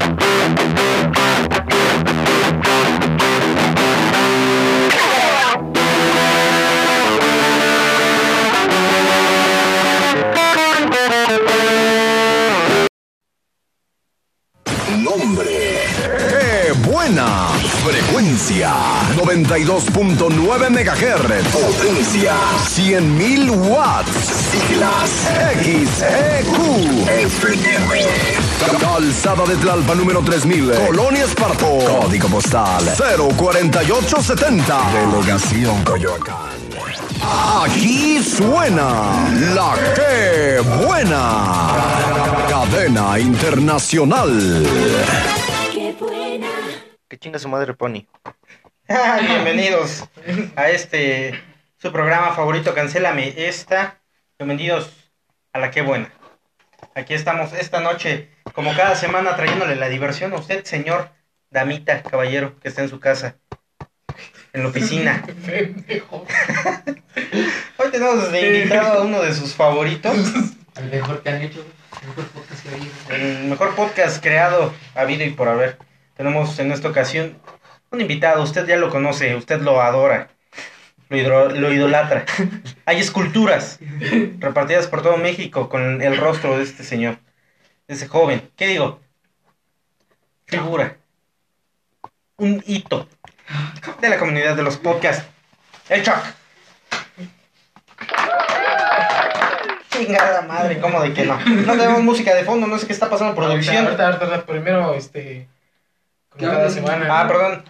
Nombre. 92.9 MHz. Potencia 100.000 watts. Siglas XEQ. Calzada de Tlalpa número 3000. Colonia Esparto. Código postal 04870. Delegación Coyoacán. Aquí suena la que buena. Cadena internacional. Qué buena. Que chinga su madre Pony. Bienvenidos a este su programa favorito, Cancélame esta. Bienvenidos a la que buena. Aquí estamos esta noche, como cada semana, trayéndole la diversión a usted, señor, damita, caballero, que está en su casa, en la oficina. Hoy tenemos de invitado a uno de sus favoritos, El mejor que han hecho, el mejor podcast que ha habido. el mejor podcast creado, habido y por haber. Tenemos en esta ocasión un invitado, usted ya lo conoce, usted lo adora, lo, hidro- lo idolatra. Hay esculturas repartidas por todo México con el rostro de este señor, de ese joven. ¿Qué digo? Figura. Un hito de la comunidad de los podcasts. El Chuck. Chingada madre, ¿cómo de que no? No tenemos música de fondo, no sé qué está pasando en producción. Ahorita, ahorita, ahorita, primero, este. Como ¿Qué cada semana. Ah, perdón.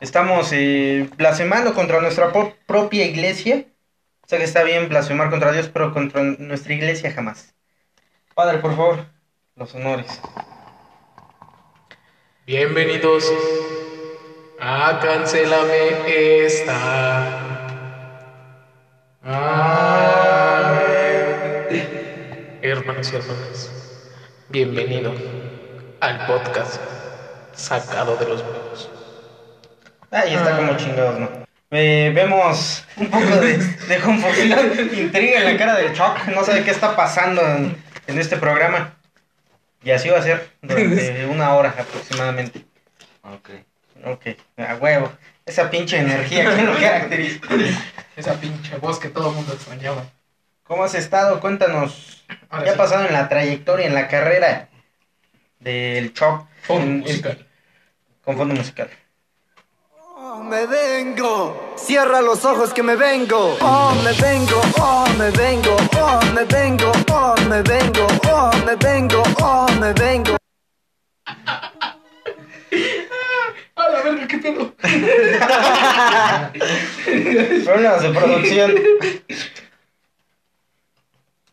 Estamos eh, blasfemando contra nuestra propia iglesia. Sé que está bien blasfemar contra Dios, pero contra nuestra iglesia jamás. Padre, por favor, los honores. Bienvenidos a Cancélame esta. Amén. Hermanos y hermanas, bienvenido al podcast sacado de los huevos. Ahí está como chingados, ¿no? Eh, vemos un poco de, de confusión, intriga en la cara del Chuck. No sabe qué está pasando en, en este programa. Y así va a ser durante una hora aproximadamente. Ok. Ok, a huevo. Esa pinche energía que lo caracteriza. Esa pinche voz que todo el mundo extrañaba. ¿Cómo has estado? Cuéntanos. Ahora ¿Qué ha pasado en la trayectoria, en la carrera del Chop fondo en- musical. con fondo musical? Oh, me vengo, cierra los ojos que me vengo. Oh, me vengo, oh, me vengo, oh, me vengo, oh, me vengo, oh, me vengo, oh, me vengo. A la verga, qué pedo. Problemas de producción.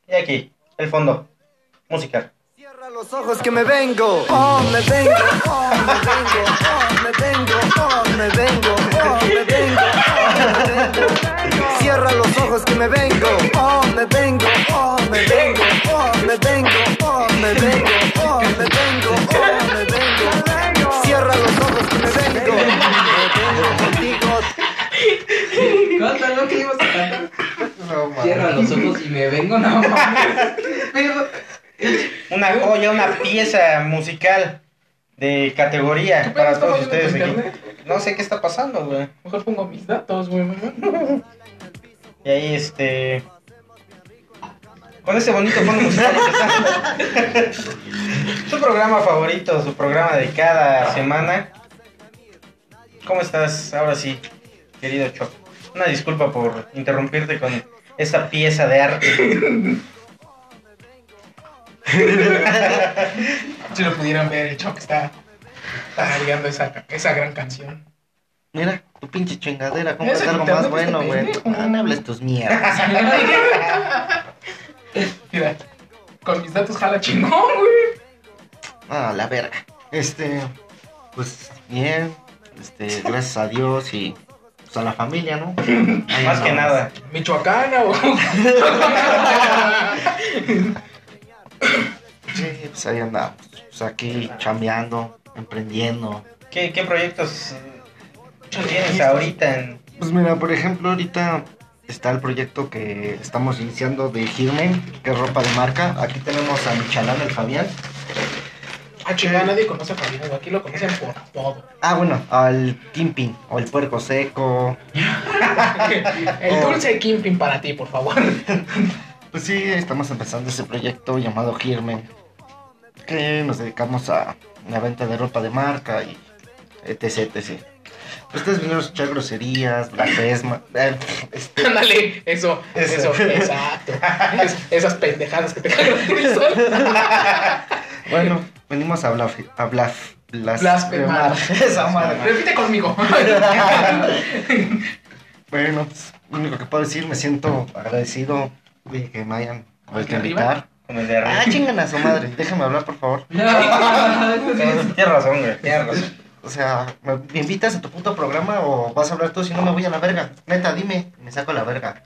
Y aquí, el fondo musical. Cierra los ojos que me vengo. Oh, me vengo, oh, me vengo, oh, me vengo, oh, me vengo, oh, me vengo, oh, me vengo. Cierra los ojos que me vengo. Oh, me vengo, oh, me vengo, oh, me vengo, oh, me vengo, oh, me vengo, oh, me vengo. Cierra los ojos que me vengo. Me vengo contigo. Cántalo que ibas a cantar. Cierra los ojos y me vengo, no mames. Una joya, una pieza musical de categoría para todos ustedes aquí. No sé qué está pasando, güey. Mejor pongo mis datos, güey. Y ahí, este. Con ese bonito fondo musical su programa favorito, su programa de cada semana. ¿Cómo estás? Ahora sí, querido Choc. Una disculpa por interrumpirte con esta pieza de arte. Si lo pudieran ver, el Choc está tarareando esa, esa gran canción. Mira, tu pinche chingadera, ¿cómo Ese es algo más bueno, güey? Ah, no hables tus mierdas. Mira, con mis datos jala chingón, güey. Ah, la verga. Este, pues bien, este, gracias a Dios y pues, a la familia, ¿no? Ahí Más que nada. Michoacana, o Sí, pues ahí andamos. Pues aquí chambeando, emprendiendo. ¿Qué, qué proyectos eh, tienes ahorita en, Pues mira, por ejemplo, ahorita está el proyecto que estamos iniciando de Hirmen, que es ropa de marca. Aquí tenemos a Michalán, el Fabián. Ah, chingada, nadie conoce a Fabián. Aquí lo conocen por todo. Ah, bueno, al Kimpin o el puerco seco. El dulce Kimpin para ti, por favor. Pues sí, estamos empezando ese proyecto llamado Girmen. Que nos dedicamos a la venta de ropa de marca y etc, etc. Ustedes vinieron a escuchar groserías, blasfemas, eh, este, Ándale, eso, eso, Eso. exacto. Es- esas pendejadas que te caracterizan. Bueno, venimos a hablar, a hablar, Blasfemar. Esa madre. Repite conmigo. Bueno, pues, lo único que puedo decir, me siento agradecido de que me hayan vuelto invitar. Con el de arriba. Ah, chingan a su madre, déjame hablar, por favor. Tienes razón, güey. Tienes razón. O sea, ¿me, me invitas a tu puto programa o vas a hablar tú si no me voy a la verga? Neta, dime, me saco la verga.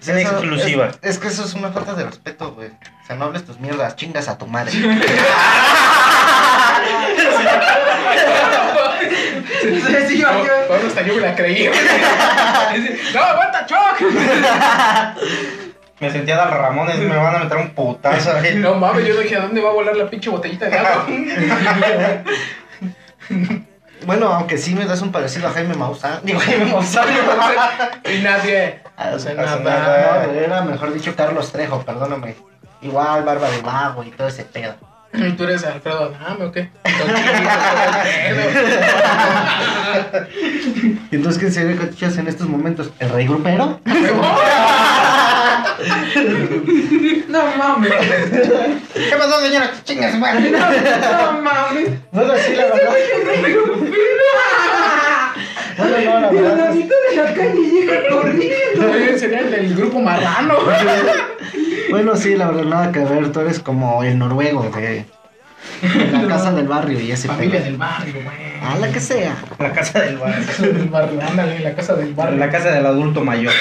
Es en exclusiva. Es, es que eso es una falta de respeto, güey. O sea, no hables tus mierdas, chingas a tu madre. Sí, yo, No, yo. bueno, hasta yo me la creí. No, aguanta, Choc. Me sentía Dal Ramones, me van a meter un putazo ahí. No mames, yo dije, ¿a dónde va a volar la pinche botellita de agua? Bueno, aunque sí me das un parecido a Jaime Maussan. Digo, Jaime Maussan. Y nadie hace Hace nada. nada. No, era mejor dicho Carlos Trejo, perdóname. Igual, barba de mago y todo ese pedo. ¿Y tú eres Alfredo Adame o qué? ¿Y entonces quién sería que escuchas en estos momentos? ¿El rey grupero? No mames. ¿Qué pasó, señora? Chingas, madre. No mames. Bueno, sí, la verdad. Bueno, no, la El verdad. ladito de la calle llega corriendo. Sería el del grupo marrano. Bueno, sí, la verdad, nada que ver. Tú eres como el noruego de, la casa del barrio y ese Familia pedo. del barrio, güey. A la que sea. La casa del barrio. Casa del barrio, ándale, la casa del barrio. La casa del adulto mayor.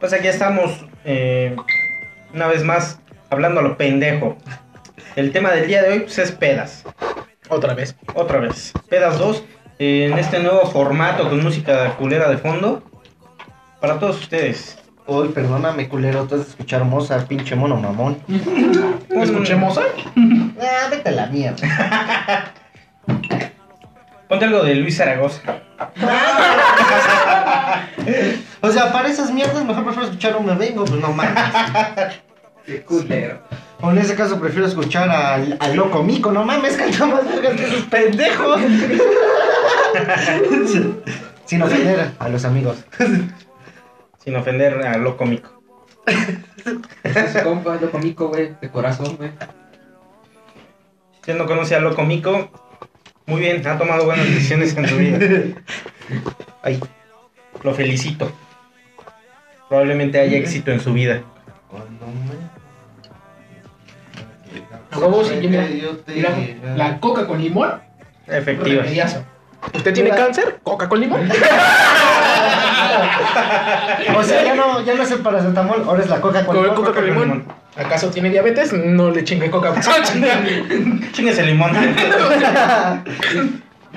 Pues aquí estamos, eh, una vez más, hablando a lo pendejo. El tema del día de hoy pues, es pedas. Otra vez. Otra vez. Pedas 2, eh, en este nuevo formato con música culera de fondo. Para todos ustedes. Uy, perdóname, culero. Tú has de escuchar Mozart, pinche mono mamón. ¿Escuchemos hoy? Ah, vete a la mierda. Ponte algo de Luis Zaragoza. O sea, para esas mierdas mejor prefiero escuchar un me vengo, pues no mames. Qué culero. O en ese caso prefiero escuchar al, al loco mico, no mames, canta más vergas que esos pendejos. Sin ofender a los amigos. Sin ofender a lo cómico. Sus compas, lo comico, güey. De corazón, güey. Si usted no conoce a Loco Mico, muy bien, ha tomado buenas decisiones en su vida. Ay, lo felicito. Probablemente haya éxito en su vida. A mira, mira, la coca con limón, Efectiva. remediazo. ¿Usted tiene cáncer? ¿Coca con limón? O sea, ya no, ya no es el paracetamol, ahora es la coca con Coca, limón. coca con limón. ¿Acaso tiene diabetes? No le chingue coca. Chingues el limón.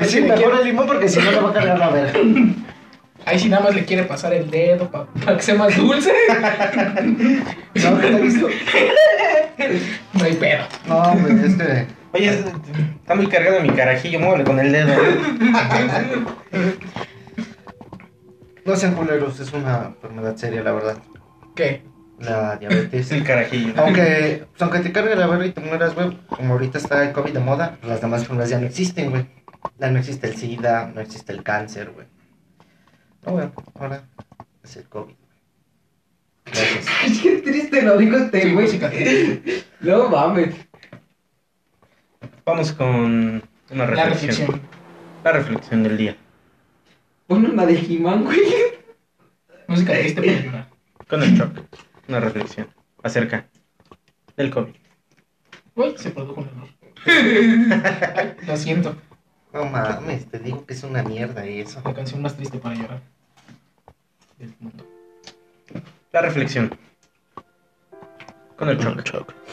Sí, mejor el limón porque si no le va a cargar la verga. Ahí sí nada más le quiere pasar el dedo para que sea más dulce. No, ¿qué te he visto? No hay pedo. No, hombre, es que... Oye, es- está muy cargado mi carajillo, muévele con el dedo. No sean culeros, es una enfermedad seria, la verdad. ¿Qué? La diabetes. Es el carajillo. Aunque, pues, aunque te cargue la verga y te mueras, güey, como ahorita está el COVID de moda, pues las demás enfermedades ya no existen, güey. Ya no existe el SIDA, no existe el cáncer, güey. No, güey, ahora es el COVID. Gracias. Qué triste lo dijo este, güey. No mames. Vamos con una La reflexión. reflexión. La reflexión del día. Pon una de He-Man, güey. Música triste para llorar. Con el shock. Una reflexión acerca del COVID. Uy, se produjo un error. Lo siento. No mames, te digo que es una mierda eso. La canción más triste para llorar del mundo. La reflexión. Con el shock.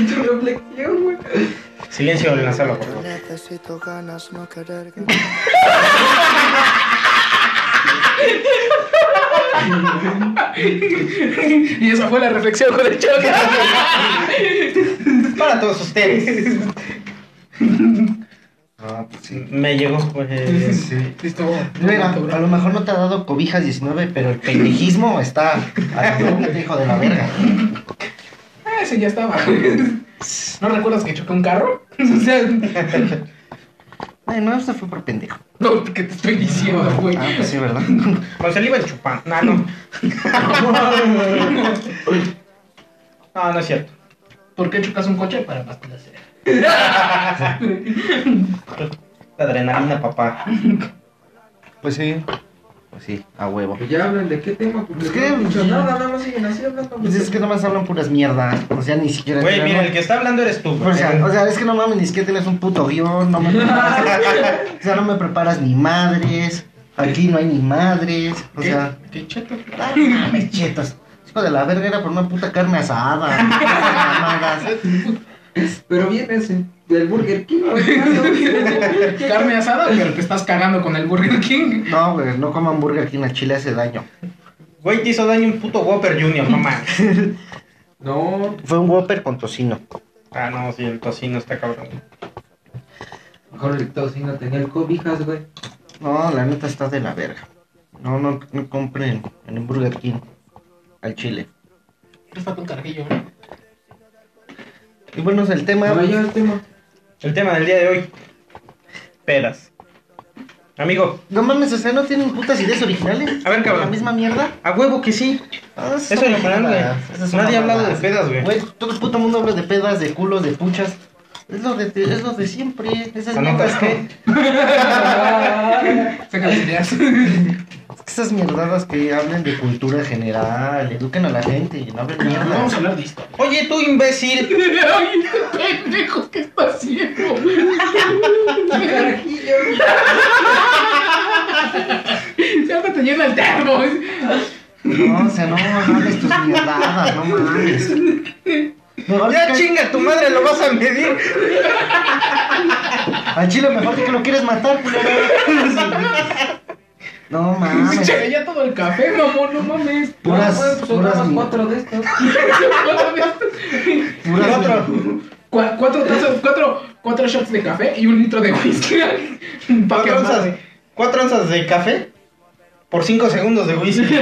Tu reflexión, güey. Silencio en la sala, por favor. Necesito ganas, no querer. y esa fue la reflexión con el choque. Para todos ustedes. Sí. Me llegó, pues. Sí. Listo. Mira, a lo mejor no te ha dado cobijas 19, pero el pendejismo está a lo hijo de la verga. Ah, ese ya estaba. ¿No recuerdas que chocó un carro? O sea, Ay, no, eso fue por pendejo. no, que te estoy diciendo, güey. Ah, pues sí, ¿verdad? Con saliva en chupán. No, no. No, no es cierto. ¿Por qué chocas un coche? Para bastecer. La adrenalina, papá. Pues sí. Pues sí, a huevo. Pues ya hablan de qué tema, porque Pues no que- han dicho nada, nada más siguen así hablando. Pues es que nomás hablan puras mierdas. O sea, ni siquiera. Güey, no- mira, el que está hablando eres tú. O sea, o sea, es que no mames, ni siquiera tienes un puto guion, no me preparas, o sea, no me preparas ni madres, aquí no hay ni madres, o sea, ¿Qué cheto? ay, mames, chetos. Hijo de la verga era por una puta carne asada, mamadas. Pero vienes del Burger King, güey. Carne asada, pero te estás cagando con el Burger King. No, güey, no coman burger en la chile hace daño. Güey, te hizo daño un puto Whopper Junior, mamá. No, Fue un Whopper con tocino. Ah, no, sí, el tocino está cabrón. mejor el tocino tenía el cobijas, güey. No, la neta está de la verga. No, no, no compren en el Burger King al chile. Te falta un carajillo, ¿no? Y bueno, el tema... No, ya el tema. El tema del día de hoy. Pedas. Amigo, No mames, o sea, ¿no tienen putas ideas originales? A ver, cabrón. ¿La misma mierda? a huevo que sí. Ah, Es original, güey. Es Nadie ha hablado de pedas, güey. Güey, todo el puto mundo habla de pedas, de culos, de puchas. Es lo de, es lo de siempre. Esas ¿Anotas mierdas qué? Saca las ideas. Esas mierdadas que hablen de cultura general, eduquen a la gente y no hablen No vamos a mierda. hablar de historia. Oye, tú imbécil. Ay, pendejo, ¿qué está haciendo? Carajillo. Siempre te llena el termo. No, o sea, no, no hables tus mierdadas, no mames. Mejor Ya que- chinga tu madre, lo vas a medir. Al chile mejor que lo quieres matar, culero. No Se mames. echa ya todo el café, mamón, no mames. Puras, Ah, pues puras, más cuatro de estos. puras, Cuatro. Cu- cuatro, tazas, cuatro, cuatro shots de café y un litro de whisky. Cuatro onzas, cuatro onzas de café por cinco segundos de whisky.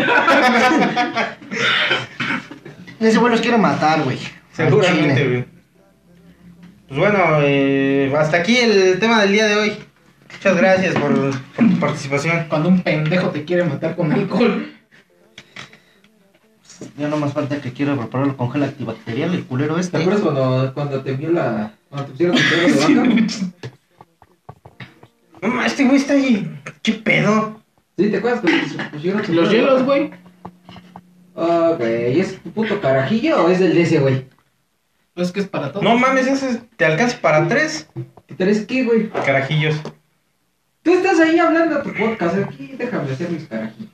Ese güey los quiere matar, güey. Seguramente, güey. Pues bueno, eh, hasta aquí el tema del día de hoy. Muchas gracias por, por tu participación. Cuando un pendejo te quiere matar con alcohol. Ya no más falta que quiero prepararlo con gel antibacterial, el culero ¿Te este. acuerdas cuando, cuando te vio la. cuando te pusieron el pelo de vaca? No mames, este güey está ahí. ¿Qué pedo? Sí, ¿te acuerdas cuando te pusieron Los pelo de hielos, vaca? güey. Ah, güey, ¿es tu puto carajillo o es del de ese, güey? Pues que es para todo. No mames, ese te alcanza para tres ¿Tres qué, güey? carajillos. Tú estás ahí hablando a tu podcast, aquí déjame hacer mis carajillos.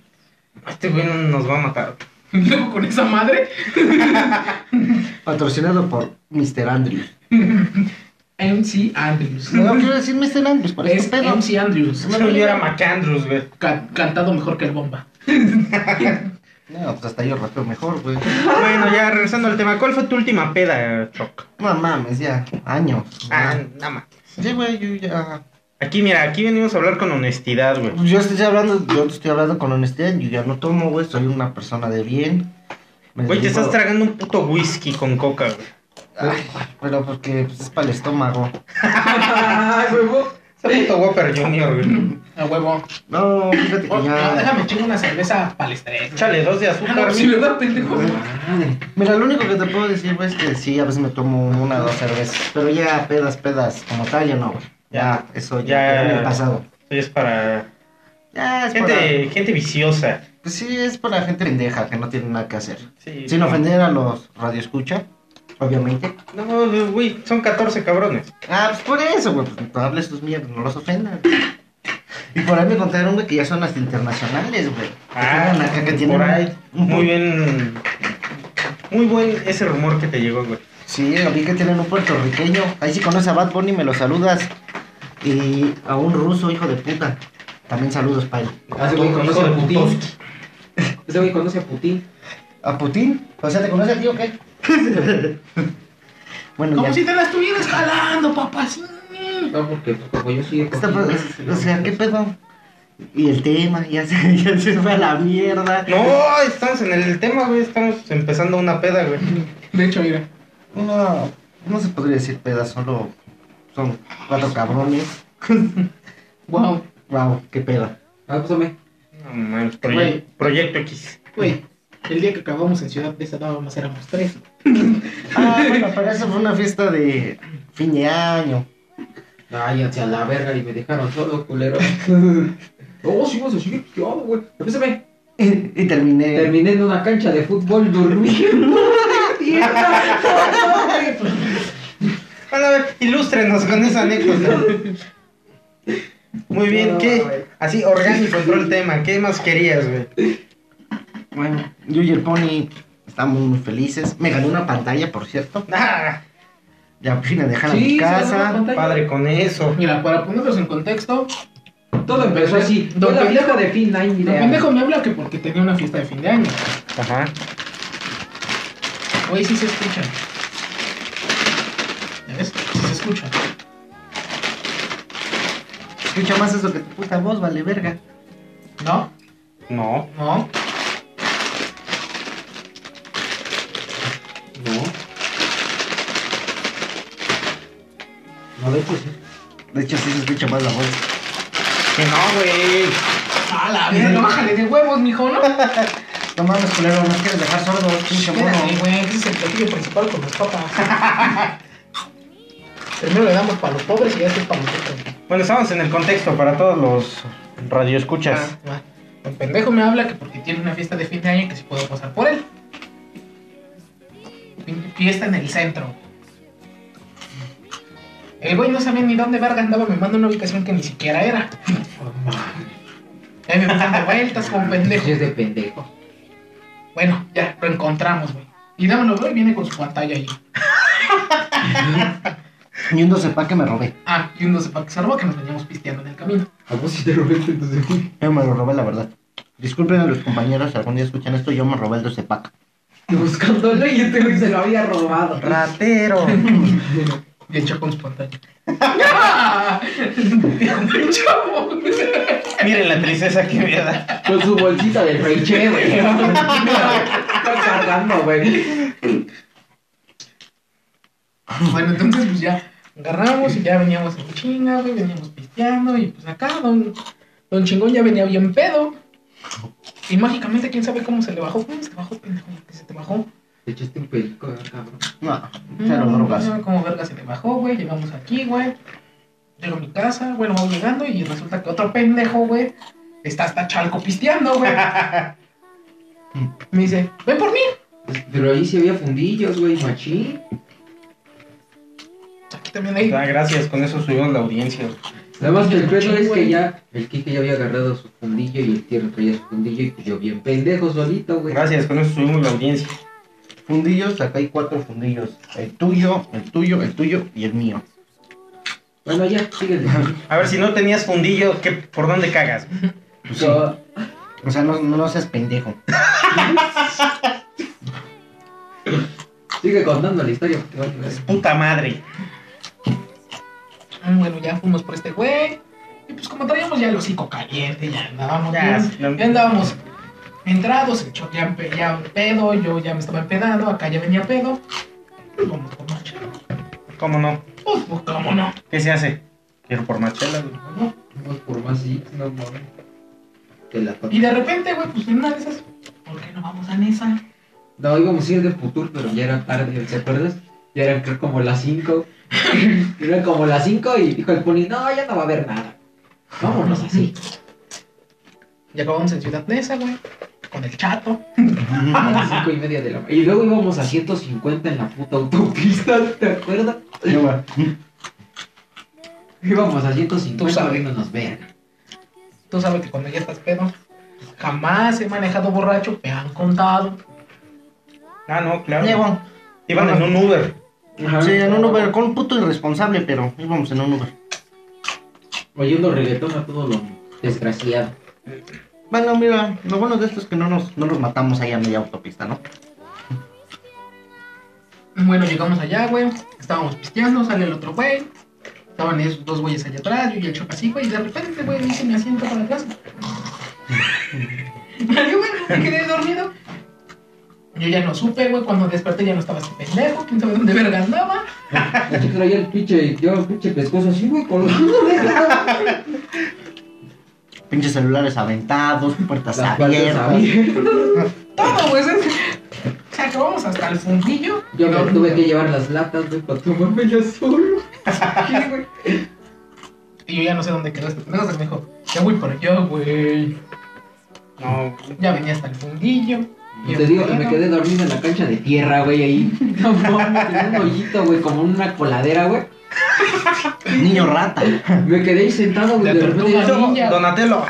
Este güey no nos va a matar. Y luego con esa madre. Patrocinado por Mr. Andrews. MC Andrews. No, quiero decir Mr. Andrews, por Es este pedo. MC Andrews. No, yo era McAndrews, güey. Ca- cantado mejor que el bomba. No, pues hasta yo rapeo mejor, güey. Bueno, ya regresando al tema, ¿cuál fue tu última peda, Choc? No mames, ya, años. Ah, nada más. Sí, güey, yo ya. Aquí, mira, aquí venimos a hablar con honestidad, güey. Yo estoy hablando, yo estoy hablando con honestidad, yo ya no tomo, güey, soy una persona de bien. Güey, te estás tragando un puto whisky con coca, güey. Ay, pero porque pues, es para el estómago. ¡Ay, huevo! Ese puto Whopper Junior, güey. A huevo. No, fíjate Oh, que no, ya. déjame chingar una cerveza para el estrés. Échale dos de Ah, azúcar, no, sí. ¿verdad, pendejo? Madre. Mira, lo único que te puedo decir, güey, es que sí, a veces me tomo una o dos cervezas. Pero ya pedas, pedas, como tal, ya no, güey. Ya, eso ya, Ya. en el pasado. Es para Ya, es gente, gente viciosa. para. Pues sí, es para gente pendeja que no tiene nada que hacer. Sí. Sin ofender a los radioescucha, obviamente. No, güey, son 14 cabrones. Ah, pues por eso, güey, pues no hables tus mierdas, no los ofendas. Y por ahí me contaron, güey, que ya son hasta internacionales, güey. Que tengan acá que tienen Ah, por ahí. un- Muy bien. Muy buen ese rumor que te llegó, güey. Sí, vi que tienen un puertorriqueño. Ahí sí conoces a Bad Bunny, me lo saludas. Y a un ruso, hijo de puta. También saludos para él. Ah, ese güey conoce a Putin. Ese güey conoce a Putin. ¿A Putin? O sea, ¿te conoce a ti o qué? bueno, Como ya. si te la estuvieras jalando, papá. sí. No, porque como yo soy Está- o sea, ¿qué pedo? Y el tema, ya se, ya se fue a la mierda. No, estamos en el tema, güey. Estamos empezando una peda, güey. De hecho, mira. No, no se podría decir peda, solo son cuatro cabrones. Wow. Wow, qué peda. Ah, pásame. No, mames, proye- Güey. Proyecto X. Güey, el día que acabamos en Ciudad de Nada éramos tres. Ah, bueno, pero eso fue una fiesta de fin de año. Váyanse a la verga y me dejaron solo, culero. oh, sí, vas a seguir pisteado, güey. Pásame. Y terminé. Terminé en una cancha de fútbol durmiendo. Bueno, a ver, ilústrenos con esa anécdota. Muy bien, No, ¿qué? Así orgánico entró el tema. ¿Qué más querías, güey? Bueno, yo y el Pony estamos muy felices. Me gané una pantalla, por cierto. Ah, Ya por fin me dejaron Sí, a mi ganó la casa. padre con eso. Mira, para ponerlos en contexto, Todo empezó así. Don la pendejo. de fin de año. el ideal. pendejo me habla que porque tenía una fiesta de fin de año. Ajá. Oye, sí se escucha. ¿Ya ves? Sí se escucha. Escucha más eso que tu puta voz, vale verga. ¿No? No. No. No. No, de hecho sí. De hecho, sí se escucha más la voz. Que no, güey. A la verga, bájale de huevos, mijo, ¿no? No mames, culero, no quieres dejar sordo, pinche mono. Güey, ese es el platillo principal con las papas. Primero le damos para los pobres y ya después para nosotros. Bueno, estamos en el contexto para todos los radioescuchas. Ah. El pendejo me habla que porque tiene una fiesta de fin de año que si puedo pasar por él. Fiesta en el centro. El güey no sabía ni dónde verga andaba, me manda una ubicación que ni siquiera era. Ahí me dando vueltas como pendejo. Es de pendejo. Bueno, ya, lo encontramos, güey. Y dame lo veo y viene con su pantalla ahí. Y un 12 pa' que me robé. Ah, y un 12 pack salvo que nos veníamos pisteando en el camino. ¿A vos sí te robaste entonces? Yo me lo robé, la verdad. Disculpen a los compañeros, si algún día escuchan esto, yo me robé el 12 pack. Buscándolo y este güey se lo había robado. Ratero. Y echó con su pantalla. Chavo. Miren la tristeza que me da. Con su bolsita de Reiche, güey. Está cargando, güey. Bueno, entonces pues ya agarramos y ya veníamos en chinga, güey, veníamos pisteando y pues acá don, don Chingón ya venía bien pedo. Y mágicamente, quién sabe cómo se le bajó. ¿Cómo se te bajó, pendejo? ¿Que se te bajó? Te echaste un perico, ¿verdad, cabrón. No, cero No, drogas. no, como verga se te bajó, güey. Llegamos aquí, güey. Llego a mi casa, bueno, vamos llegando y resulta que otro pendejo, güey, está hasta chalco pisteando, güey. Me dice, ven por mí. Pero ahí sí había fundillos, güey, machín. También. Ah, gracias, con eso subimos la audiencia. Nada más que el pedo es que ya el Kike ya había agarrado su fundillo y el tierra traía su fundillo y pues yo bien pendejo solito, güey. Gracias, con eso subimos la audiencia. Fundillos, acá hay cuatro fundillos. El tuyo, el tuyo, el tuyo y el mío. Bueno, ya, síguele. A ver, si no tenías fundillo, ¿qué, ¿por dónde cagas? Pues sí. O sea, no, no seas pendejo. Sigue contando la historia porque güey. Puta madre. Ah, Bueno, ya fuimos por este güey. Y pues como traíamos ya el hocico caliente, ya andábamos Ya, bien, ya andábamos entrados, el choque ya, pedo, yo ya me estaba empedando, acá ya venía pedo. Pues vamos por más chela. ¿Cómo no? Pues, pues cómo no. ¿Qué se hace? Quiero por más chela, güey. No. Vamos por más sí, no mames. La Y de repente, güey, pues en una de esas, ¿por qué no vamos a Nesa? No, íbamos a ir de futuro, pero ya era tarde, ¿te acuerdas? Ya eran creo como las 5. eran como las 5 y dijo el pony, no, ya no va a haber nada. Vámonos así. Y acabamos en Ciudad Nesa, güey, con el chato. A las 5 y media de la Y luego íbamos a 150 en la puta autopista, ¿te acuerdas? Yo, güey. Íbamos a Tú 150 sabes. viéndonos ver. Tú sabes que cuando ya estás pedo, jamás he manejado borracho, me han contado. Ah, no, claro. Llego. Iban en un Uber. Sí, en un Uber, con un puto irresponsable, pero íbamos en un Uber. Oyendo reggaetón a todo lo desgraciado. Bueno, mira, lo bueno de esto es que no nos, no nos matamos ahí a media autopista, ¿no? Bueno, llegamos allá, güey. Estábamos pisteando, sale el otro güey. Estaban esos dos güeyes allá atrás, yo y el choca güey. Y de repente, güey, me dice mi asiento para atrás. Y yo, bueno, me quedé dormido. Yo ya no supe, güey. Cuando desperté ya no estaba este pendejo. Quién sabe dónde verga andaba. Yo traía el pinche, yo el pinche pescozo así, güey, colgando. Pinches celulares aventados, puertas Las abiertas. abiertas. Todo, güey. O sea, acabamos hasta el fundillo. Yo me tuve que llevar las latas, güey, para tomarme ya solo. Y yo ya no sé dónde quedó este pendejo. Se me dijo, ya voy por allá, güey. No, Ya venía hasta el fundillo. Y te digo que me quedé dormido en la cancha de tierra, güey, ahí. No mames, tenía un hoyito, güey, como una coladera, güey. Niño rata. Me quedé ahí sentado, güey, De de repente. Donatello.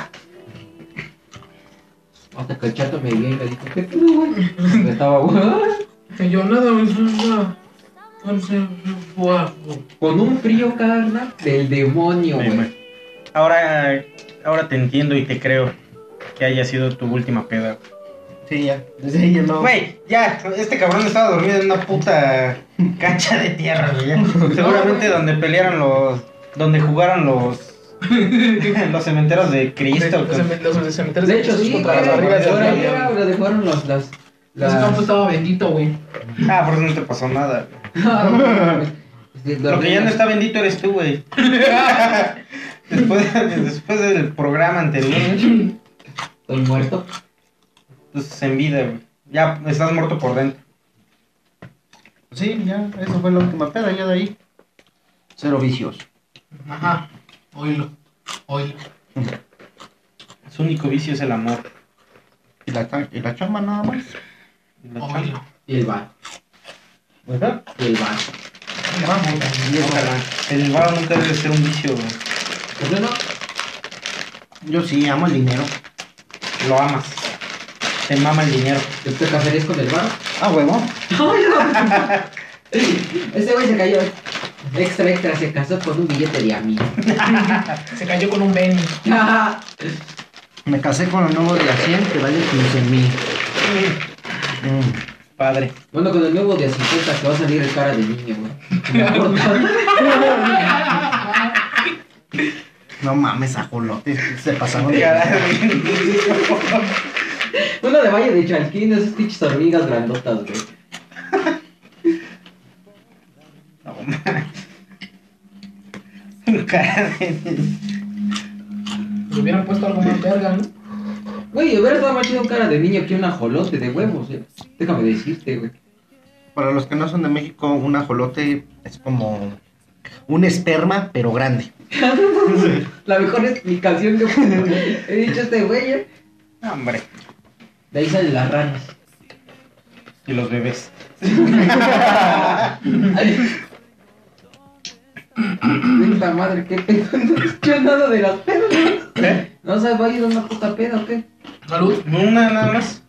Hasta que el chato me vio y me dijo, ¿qué pedo, güey? Me estaba, güey, Y yo, nada, güey, con un frío, carnal, del demonio, güey. Ahora, ahora te entiendo y te creo que haya sido tu última peda. Sí, ya. Desde ahí ya no. Güey, ya, este cabrón estaba dormido en una puta cancha de tierra, güey. ya. Seguramente donde pelearon los. donde jugaron los. los cementeros de Cristo. Los, con- los cementerios De hecho, sí, contra güey, las barrigas de ahora güey, dejaron los, las... Ese campo estaba bendito, güey. Ah, por eso no te pasó nada. güey. Güey. Lo que ya no está bendito eres tú, güey. después, después del programa anterior, Estoy muerto. Pues en vida, güey. Ya estás muerto por dentro. Sí, ya. Eso fue la última peda, ya de ahí. Cero vicios. Ajá. Oílo. Oílo. Su único vicio es el amor. Y la, cha- y la chamba nada más. La chamba. Oílo. Y el bar. ¿Verdad? Y el bar. Vamos. Y eso. Ojalá. El varo nunca debe ser un vicio, güey. ¿Por qué no? Yo sí, amo el dinero. Lo amas. Te mama el dinero. ¿Te casarías con el bar? Ah, huevo. Ese güey se cayó. Extra, extra, se casó con un billete de a mí. Se cayó con un Benny. Me casé con el nuevo de a 100 que vale 15 mil. Padre. Bueno, con el nuevo de a 50 que va a salir el cara de niño, güey. No mames, ajolotes. Se pasaron de. Uno de Valle de Chalquín, esas pinches hormigas grandotas, güey. No mames. Cara de- Le hubieran puesto algo más verga, ¿no? Güey, hubiera estado más chido un cara de niño que un ajolote de huevos, eh. Déjame decirte, güey. Para los que no son de México, un ajolote es como un esperma, pero grande. La mejor explicación que he dicho este güey, eh. Hombre. De ahí salen las ranas. Y los bebés. Puta madre, qué pedo. No nada de las pedas. ¿Eh? No sabes, va a ir a una puta peda, ¿o qué? Salud. Una nada más.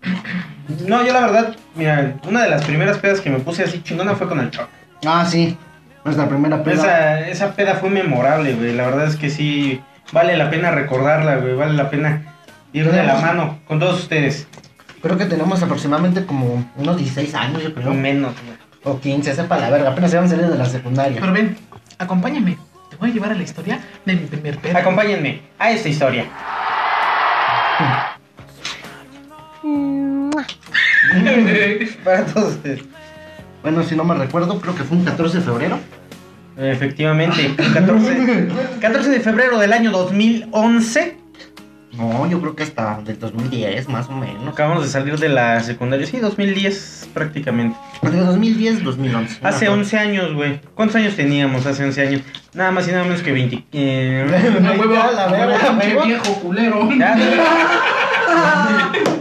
No, yo la verdad, mira, una de las primeras pedas que me puse así chingona fue con el Choc. Ah, sí. Nuestra primera peda. Esa, esa peda fue memorable, güey. La verdad es que sí, vale la pena recordarla, güey. Vale la pena ir de la mano con todos ustedes. Creo que tenemos aproximadamente como unos 16 años, yo creo. No menos, güey. O 15, sepa la verga. Apenas se van a salir de la secundaria. Pero ven, acompáñame. Te voy a llevar a la historia de mi primer pedo. Acompáñenme a esta historia. Para todos. Bueno, si no me recuerdo, creo que fue un 14 de febrero. Efectivamente, el 14, 14 de febrero del año 2011. No, yo creo que hasta del 2010, más o menos. Acabamos de salir de la secundaria. Sí, 2010 prácticamente. De 2010, 2011. Hace Ajá. 11 años, güey. ¿Cuántos años teníamos hace 11 años? Nada más y nada menos que 20. eh, No, huevo, Ya, la verga, pinche huevo. viejo culero. ya,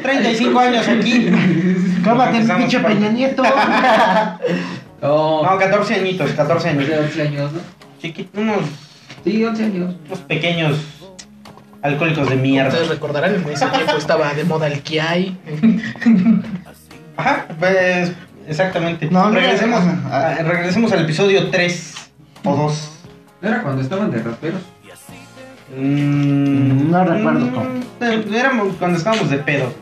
35 años aquí. Empezamos pinche por- Peña Nieto. Oh, No, 14 añitos, 14 años. de 11 años, ¿no? Chiquitos, unos, Sí, 11 años. unos pequeños alcohólicos de mierda. Ustedes recordarán, en ese tiempo estaba de moda el Kiai. Ajá, pues exactamente. No, regresemos, no, no. a- regresemos al episodio 3 o 2. ¿No era cuando estaban de raperos? Mm, No recuerdo mm, cómo. Eh, Éramos cuando estábamos de pedo.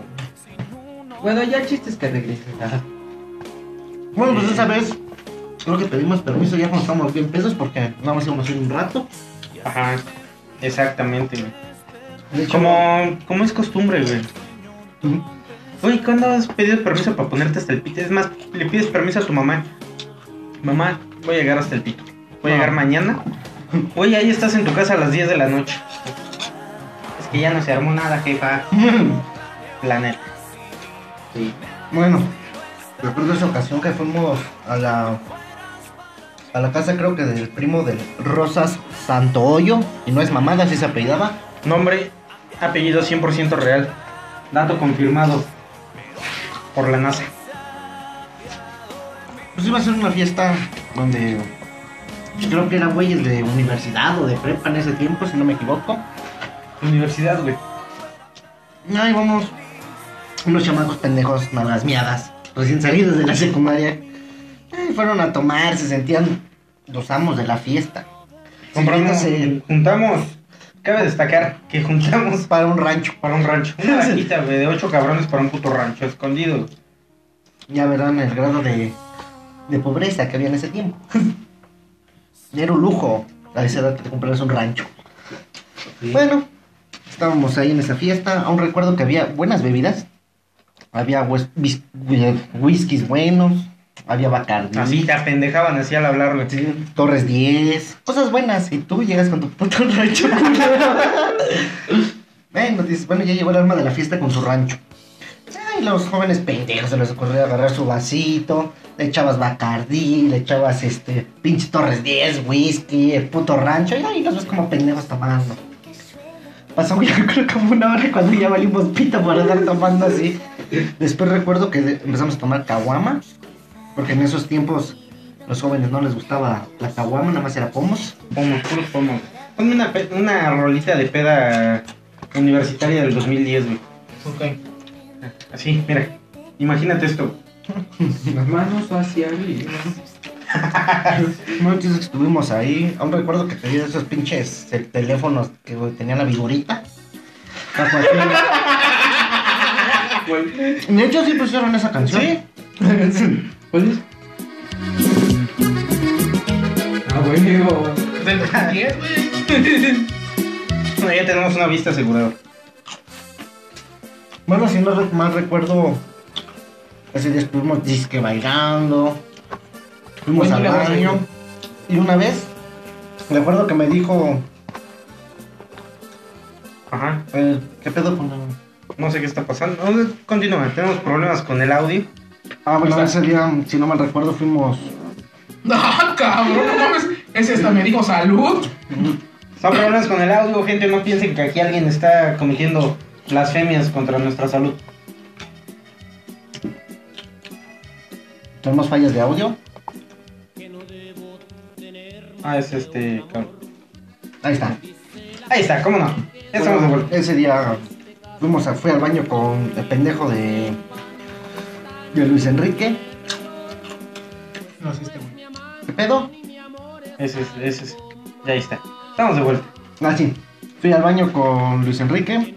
Bueno, ya el chiste es que regreses. ajá. Bueno, pues esa vez creo que pedimos permiso ya cuando estábamos bien pesos porque nada más íbamos a ir un rato. Ajá. Exactamente, Como, como es costumbre, güey. Oye, ¿cuándo has pedido permiso para ponerte hasta el pito? Es más, le pides permiso a tu mamá. Mamá, voy a llegar hasta el pito. Voy a Ah. llegar mañana. Oye, ahí estás en tu casa a las 10 de la noche. Es que ya no se armó nada, jefa. La neta. Sí. Bueno, recuerdo esa ocasión que fuimos a la a la casa creo que del primo del Rosas Santohoyo y no es mamada, así se apellidaba. Nombre, apellido 100% real. Dato confirmado por la NASA. Pues iba a ser una fiesta donde pues, creo que eran güeyes de universidad o de prepa en ese tiempo, si no me equivoco. Universidad, güey. Ahí vamos unos chamacos pendejos, nalgas miadas, recién salidos de la secundaria. Fueron a tomar, se sentían los amos de la fiesta. Compramos, juntamos. Cabe destacar que juntamos para un rancho. para un rancho. Una vaquita, güey, de ocho cabrones para un puto rancho escondido. Ya verán el grado de, de pobreza que había en ese tiempo. Era un lujo a esa edad que te compraras un rancho. Bueno, estábamos ahí en esa fiesta. Aún recuerdo que había buenas bebidas. Había whis- whiskies buenos. Había Bacardi. Así te apendejaban así al hablar, güey. Sí, Torres 10. Cosas buenas. Y tú llegas con tu puto rancho. bueno, dices, bueno, ya llegó el alma de la fiesta con su rancho. Ay, los jóvenes pendejos se les ocurrió agarrar su vasito, le echabas Bacardí, le echabas este, pinche Torres 10, whisky, el puto rancho, y ahí los ves como pendejos tomando. Pasó yo creo como una hora cuando ya valimos pita por andar tomando así. Después recuerdo que empezamos a tomar caguama, porque en esos tiempos los jóvenes no les gustaba la caguama, nada más era pomos. Pomos, puros pomos. Ponme una, rolita de peda universitaria del 2010, güey. Ok. Así, mira. Imagínate esto. Las manos hacia arriba. Entonces estuvimos ahí. Aún recuerdo que tenía esos pinches teléfonos que güey, tenían la vigorita. De hecho, sí pusieron esa canción. ¿Sí? ¿Cuál es? Ah, huevo. Del 2010, güey. Bueno, ya tenemos una vista asegurada. Bueno, si no re- mal recuerdo, ese día estuvimos disque bailando. Fuimos al y la baño. Y una vez, recuerdo que me dijo, Ajá. eh, ¿qué pedo con el- No sé qué está pasando. No, Continúa, tenemos problemas con el audio. Ah, bueno, Está. ese día, si no mal recuerdo, fuimos... Ah, cabrón, no mames. Ese hasta me dijo salud. Son problemas con el audio, gente. No piensen que aquí alguien está cometiendo blasfemias contra nuestra salud. Tenemos fallas de audio. Ah, es este. Ahí está. Ahí está, ¿cómo no? Ya estamos de Bueno, vuelta. ese día fuimos a, fui al baño con el pendejo de, de Luis Enrique. No sé, este güey. ¿Qué pedo? Ese es, ese es. Ya ahí está. Estamos de vuelta. Ah, sí. Fui al baño con Luis Enrique.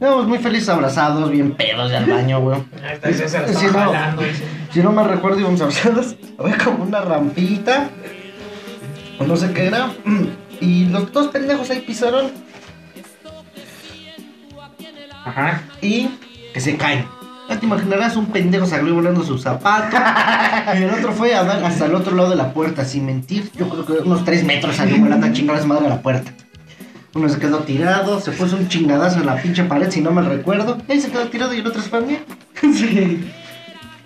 Íbamos muy felices abrazados, bien pedos de al baño, güey. Ahí está, ese se lo Sí, estaba no. jalando. dice. Si no me recuerdo, íbamos abrazados. Había como una rampita. O no sé qué era. Y los dos pendejos ahí pisaron Ajá. y que se caen. Ya te imaginarás un pendejo salió volando su zapato. y el otro fue a dar hasta el otro lado de la puerta, sin mentir. Yo creo que unos 3 metros salió volando a chingar a su madre a la puerta. Uno se quedó tirado, se puso un chingadazo en la pinche pared, si no me recuerdo. Y ahí se quedó tirado y el otro se fue a mí. Sí.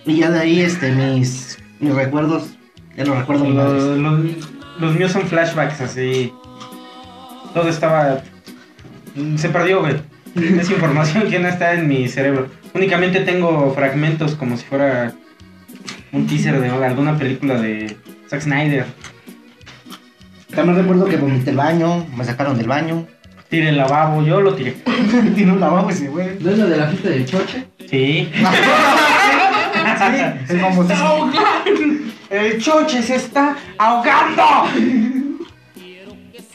Y ya de ahí, este, mis, mis recuerdos, ya no recuerdo. Los, los, los míos son flashbacks así. Todo estaba. Se perdió, güey. Es información que no está en mi cerebro. Únicamente tengo fragmentos como si fuera un teaser de alguna película de Zack Snyder. También recuerdo que vomité el baño, me sacaron del baño. Tire el lavabo, yo lo tiré. Tiene un lavabo ese güey. ¿No es lo de la fiesta del choche? Sí. Sí, el famosísimo. El choche se está ahogando.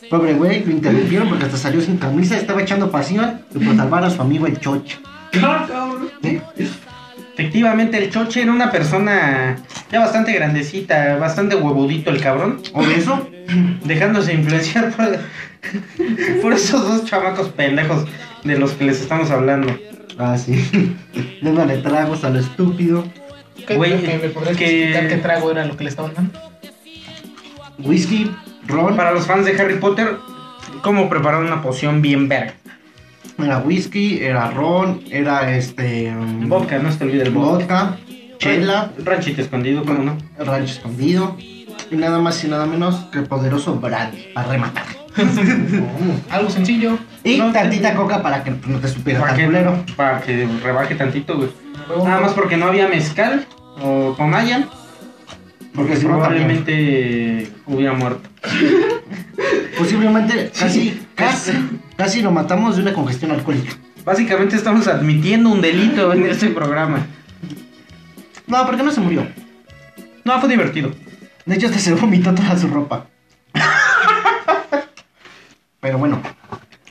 Pobre güey, lo interrumpieron porque hasta salió sin camisa, estaba echando pasión y por salvar a su amigo el chocho. Ah, cabrón. ¿Sí? Efectivamente, el Choche era una persona ya bastante grandecita, bastante huevudito el cabrón, ¿O de eso? dejándose influenciar por, por esos dos chamacos pendejos de los que les estamos hablando. Ah, sí. Dándole tragos a lo estúpido. ¿Qué, Güey, que ¿Me podrías que- explicar qué trago era lo que le estaban dando? Whisky, ron, Para los fans de Harry Potter, cómo preparar una poción bien verga. Era whisky, era ron, era este. mm, Vodka, no se te olvide el vodka. Vodka, chela, Ranchito escondido, ¿cómo no? rancho escondido. Y nada más y nada menos que el poderoso brandy para rematar. Algo sencillo. Y No, tantita coca para que no te supiera Para que, para que rebaje tantito, güey. Nada más porque no había mezcal o tonalla, Porque si probablemente hubiera muerto. Posiblemente casi, casi, casi lo matamos de una congestión alcohólica. Básicamente estamos admitiendo un delito en este programa. No, porque no se murió. No, fue divertido. De hecho, hasta se vomitó toda su ropa. Pero bueno,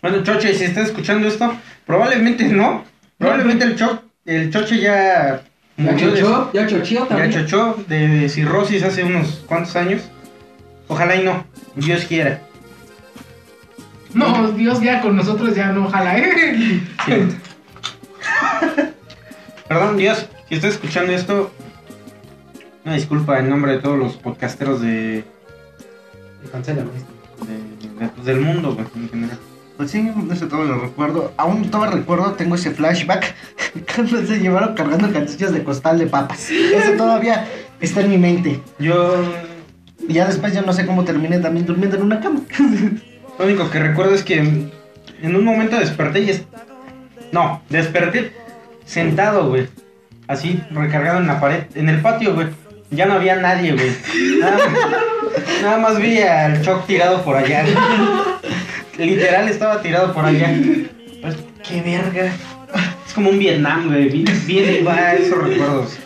Bueno, Choche, si estás escuchando esto, probablemente no. Probablemente el, cho el Choche ya Ya de- chochó, ya chochó ya también. chochó de cirrosis hace unos cuantos años. Ojalá y no. Dios quiera. No, Dios ya con nosotros ya no ojalá, ¿eh? Perdón, Dios, si estás escuchando esto, una disculpa en nombre de todos los podcasteros de, Cancélame esto. de- de- pues, del mundo, güey, en general. Pues sí, eso todo lo recuerdo. Aún todo recuerdo, tengo ese flashback cuando se llevaron cargando cantillas de costal de papas. Eso todavía está en mi mente. Yo Y ya después ya no sé cómo terminé también durmiendo en una cama. lo único que recuerdo es que en un momento desperté y es... No, desperté sentado, güey. Así, recargado en la pared, en el patio, güey. Ya no había nadie, güey. Nada, nada más vi al Choc tirado por allá. Literal estaba tirado por allá. Pues, qué verga. Es como un Vietnam, güey. Vi- Viene y va esos recuerdos.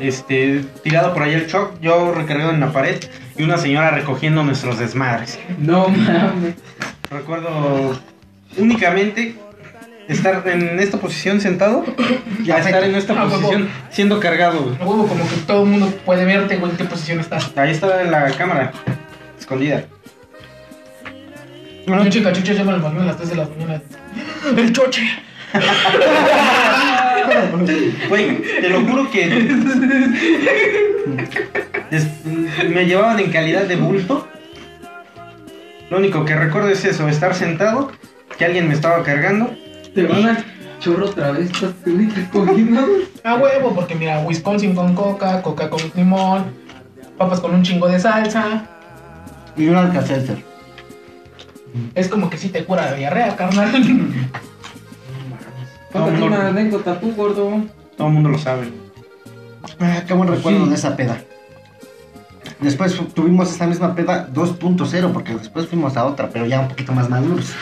Este, tirado por allá el Choc, yo recargado en la pared y una señora recogiendo nuestros desmadres. No mames. Recuerdo únicamente estar en esta posición sentado y estar en esta Ah, huevo. posición siendo cargado, güey. Huevo, como que todo el mundo puede verte, güey, en qué posición estás. Ahí estaba en la cámara, escondida. Yo chica chucha lleva el balón a las 3 de la mañana. ¡El choche! Güey, te lo juro que des- me llevaban en calidad de bulto. Lo único que recuerdo es eso, estar sentado, que alguien me estaba cargando. Te van a chorro otra vez, estás cogiendo. A huevo, porque mira, Wisconsin con coca, coca con limón, papas con un chingo de salsa. Y un alcacelser. Es como que sí te cura la diarrea, carnal. No, no. una anécdota tú, gordo. Todo el mundo lo sabe. Ah, qué buen recuerdo Sí. de esa peda. Después tuvimos esta misma peda 2.0 porque después fuimos a otra, pero ya un poquito más maduros.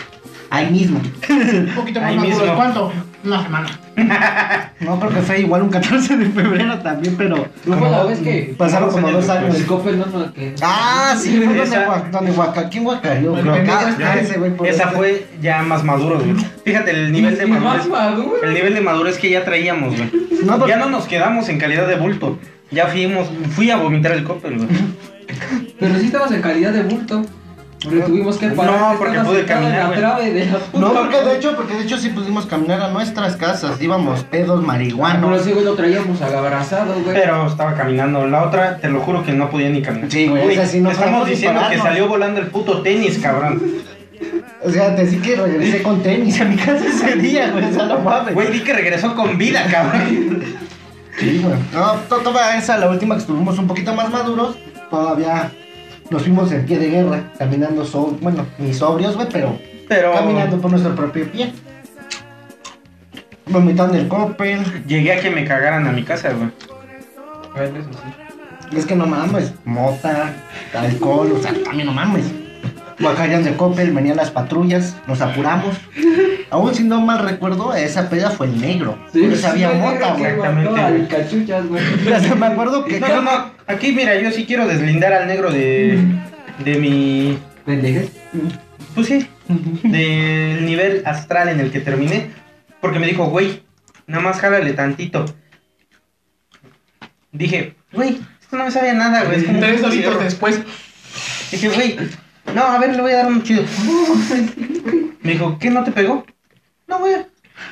Ahí mismo. Un poquito más Ahí maduro. mismo. ¿Cuánto? Una semana. No, creo que fue igual un 14 de febrero también, pero... No fue la vez que Pasaron como dos años. el Coppel no no que Ah, sí, fue donde, donde Huaca, ¿quién Guacareó? El Creo pendejo acá, ese güey por Esa fue ya más maduro, güey. Fíjate el nivel de Y madurez. El nivel de madurez que ya traíamos, güey. No, porque- Ya no nos quedamos en calidad de bulto. Ya fuimos, fui a vomitar el copel, güey. Pero sí estabas en calidad de bulto. Porque tuvimos que parar. No, que porque pude caminar, la güey. trave de la puta No, porque de hecho, porque de hecho sí pudimos caminar a nuestras casas. Íbamos pedos, Ah, pero marihuanos. ese güey lo traíamos abrazado, güey. Pero estaba caminando. La otra, te lo juro que no podía ni caminar. Sí, güey, sí no Estamos diciendo que salió volando el puto tenis, cabrón. O sea, te sí que regresé con tenis a mi casa ese día, güey. O sea, no mames. Güey, vi que regresó con vida, cabrón. Sí, güey. No, to- toda esa, la última que estuvimos un poquito más maduros, todavía nos fuimos en pie de guerra, caminando, so bueno, ni sobrios, güey, pero Pero caminando por nuestro propio pie. Vomitando el copel. llegué a que me cagaran a mi casa, güey. Bueno, eso sí. Es que no mames, mota, alcohol, o sea, también no mames. Guacarían de copel, venían las patrullas, nos apuramos. Aún si no mal recuerdo, esa peda fue el negro. Sí, había sí, mota, güey. exactamente, cachuchas, me acuerdo que No, no, no. Aquí, mira, yo sí quiero deslindar al negro de, de mi pendejes. Pues sí, del nivel astral en el que terminé. Porque me dijo, güey, nada más jálale tantito. Dije, güey, esto no me sabía nada, güey. Es como Tres cigarro". después. Dije, güey, no, a ver, le voy a dar un chido. Me dijo, ¿qué no te pegó? No, güey.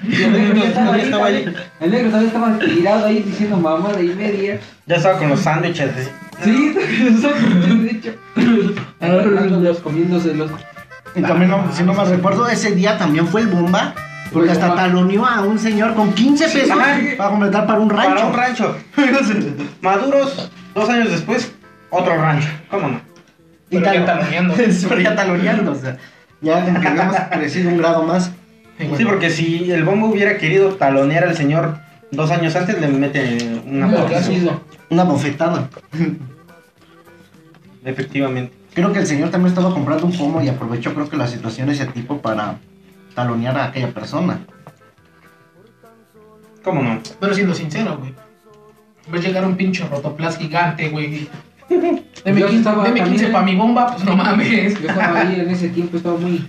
Y el negro ya estaba ahí. El negro todavía estaba tirado ahí diciendo mamada y media. Ya estaba con los sándwiches. así. Sí, de hecho. Agarrándolos, comiéndoselos. Y también, no- si no me recuerdo, ese día también fue el bomba. Porque hasta taloneó a un señor con 15 pesos para completar para un rancho. Para un rancho. Maduros, dos años después, otro rancho. ¿Cómo no? Ya taloneando, o sea. Ya como que habíamos crecido un grado más. Sí, porque si el bombo hubiera querido talonear al señor dos años antes, le mete una No, sido. Una bofetada. Efectivamente. Creo que el señor también estaba comprando un pomo y aprovechó creo que la situación de ese tipo para talonear a aquella persona. ¿Cómo no? Pero siendo sincero, güey. Ves llegar un pinche rotoplas gigante, güey. Deme Yo 15, estaba deme 15 también- para mi bomba, pues no mames. Yo estaba ahí en ese tiempo, estaba muy.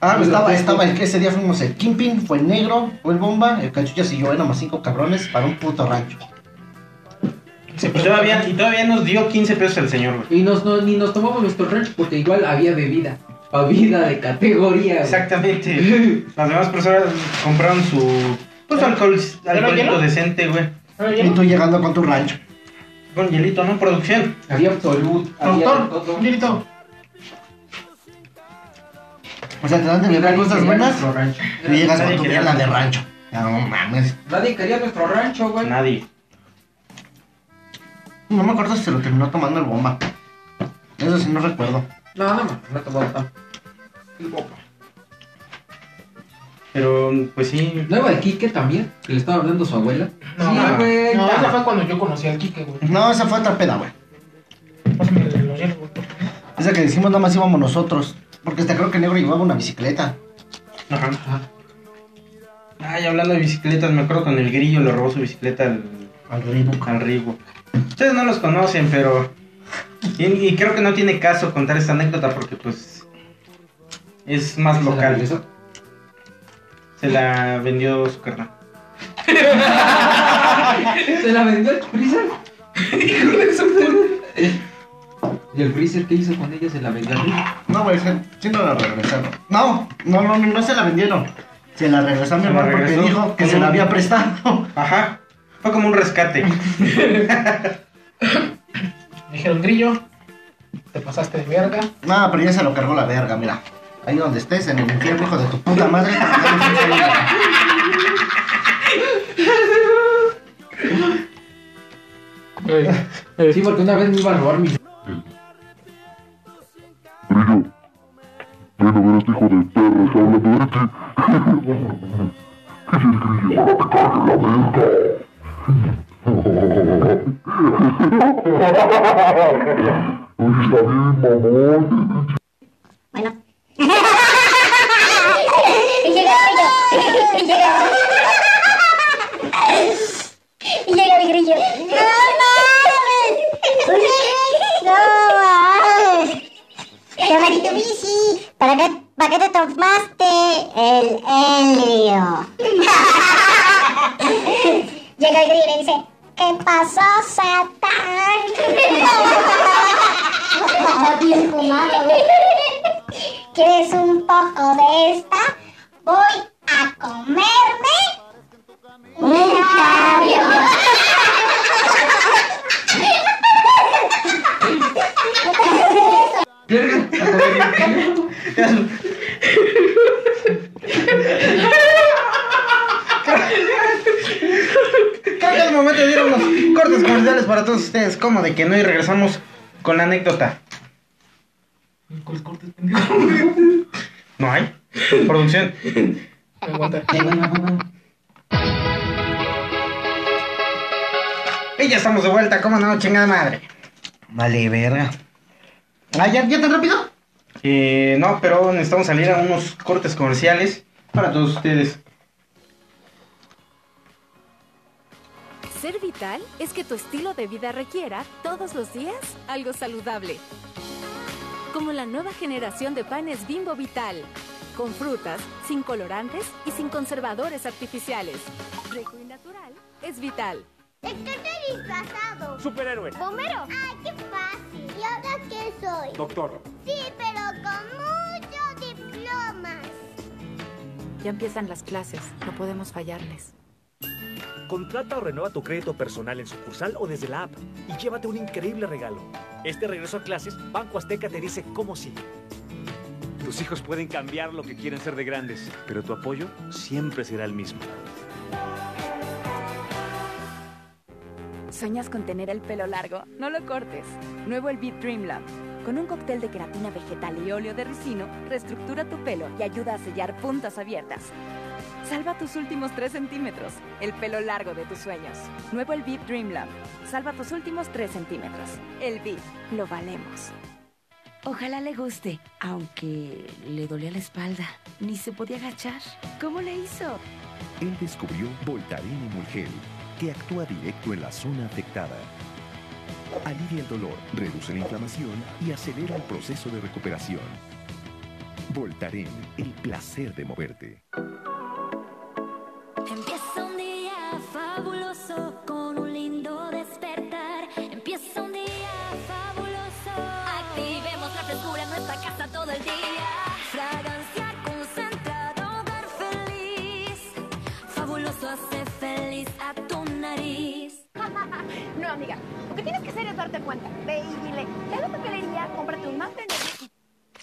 Ah, Pues estaba, estaba el que ese día fuimos el Kimping, fue el negro, fue el bomba, el cachuchas y yo éramos cinco cabrones para un puto rancho. Preocupa. todavía, y todavía nos dio 15 pesos el señor, güey. Y nos, no, ni nos tomamos nuestro ranch porque igual había bebida. Bebida de categoría. güey. Exactamente. Las demás personas compraron su. Pues alcohol, alcoholito hielo? decente, güey. Y tú llegando con tu rancho. Con hielito, ¿no? Producción. Había absolut, de Productor, todo. un hilito. O sea, te dan de nadie cosas buenas nuestro rancho. y llegas con tu mierda de rancho. No mames. Nadie quería nuestro rancho, güey. Nadie. No me acuerdo si se lo terminó tomando el bomba. Eso sí no recuerdo. No, no, no, no tomó. El bomba. Pero, pues sí. Luego el Kike también, que le estaba hablando a su abuela. No, sí, güey. No, esa fue cuando yo conocí al Kike, güey. No, esa fue otra peda, güey. Pásame los hielos, güey. Esa que decimos nada más íbamos nosotros. Porque hasta creo que el negro llevaba una bicicleta. Ajá. Ajá. Ay, hablando de bicicletas, me acuerdo con el grillo le robó su bicicleta al, Al Reebok. al Rigo. Ustedes no los conocen, pero. Y, y creo que no tiene caso contar esta anécdota porque, pues. Es más ¿Se la local. regresó? Se la vendió su carnal. ¿Se la vendió el freezer? Hijo de su puta. ¿Y el freezer qué hizo con ella? ¿Se la vendió a mí? No, güey, sí, sí no la regresaron. No, no, no, no se la vendieron. Se la regresó a mi hermano porque dijo que se la había prestado. Ajá. Fue como un rescate. Dijeron, grillo, te pasaste de verga. No, pero ya se lo cargó la verga, mira. Ahí donde estés, en el infierno, hijo de tu puta madre. Sí, porque una vez me iba a robar mi... Grillo. Ven a ver a este hijo de perro, está hablando de ti. Y el grillo, ahora te cargue la verga. Oye, está bien, mamón. Y llega. Y llega. Y llega el grillo. ¡No mames! ¡No mames! Tu bici. ¿Para qué, ¿Para qué te tomaste el helio? Llega el grillo y le dice, ¿qué pasó, Satán? ¿Quieres un poco de esta? Voy a comerme un. Creo que es momento de ir a unos cortes comerciales para todos ustedes. ¿Cómo de que no? Y regresamos con la anécdota. ¿Cuáles cortes, pendejo? ¿No hay? Producción. Aguanta. Y ya estamos de vuelta, ¿cómo no? Chingada madre. Vale, verga. Ah, ¿ya, ya tan rápido? Eh, no, pero necesitamos salir a unos cortes comerciales para todos ustedes. Ser vital es que tu estilo de vida requiera todos los días algo saludable. como la nueva generación de panes Bimbo Vital, con frutas, sin colorantes y sin conservadores artificiales. Rico y natural es vital. ¿De qué te disfrazado? Superhéroe. ¿Bombero? ¡Ay, qué fácil! ¿Y ahora qué soy? Doctor. Sí, pero con muchos diplomas. Ya empiezan las clases, no podemos fallarles. Contrata o renueva tu crédito personal en sucursal o desde la app y llévate un increíble regalo. Este regreso a clases, Banco Azteca te dice cómo sigue. Tus hijos pueden cambiar lo que quieren ser de grandes, pero tu apoyo siempre será el mismo. ¿Sueñas con tener el pelo largo? No lo cortes. Nuevo el Beat Dream Lab. Con un cóctel de queratina vegetal y óleo de ricino, reestructura tu pelo y ayuda a sellar puntas abiertas. Salva tus últimos 3 centímetros, el pelo largo de tus sueños. Nuevo el Beat Dream Lab. Salva tus últimos 3 centímetros. El Beat, lo valemos. Ojalá le guste, aunque le dolía la espalda. Ni se podía agachar. ¿Cómo le hizo? Él descubrió Voltaren Emulgel, que actúa directo en la zona afectada. Alivia el dolor, reduce la inflamación y acelera el proceso de recuperación. Voltaren, el placer de moverte. Darte cuenta. Ve y dile, ve a la papelería, cómprate un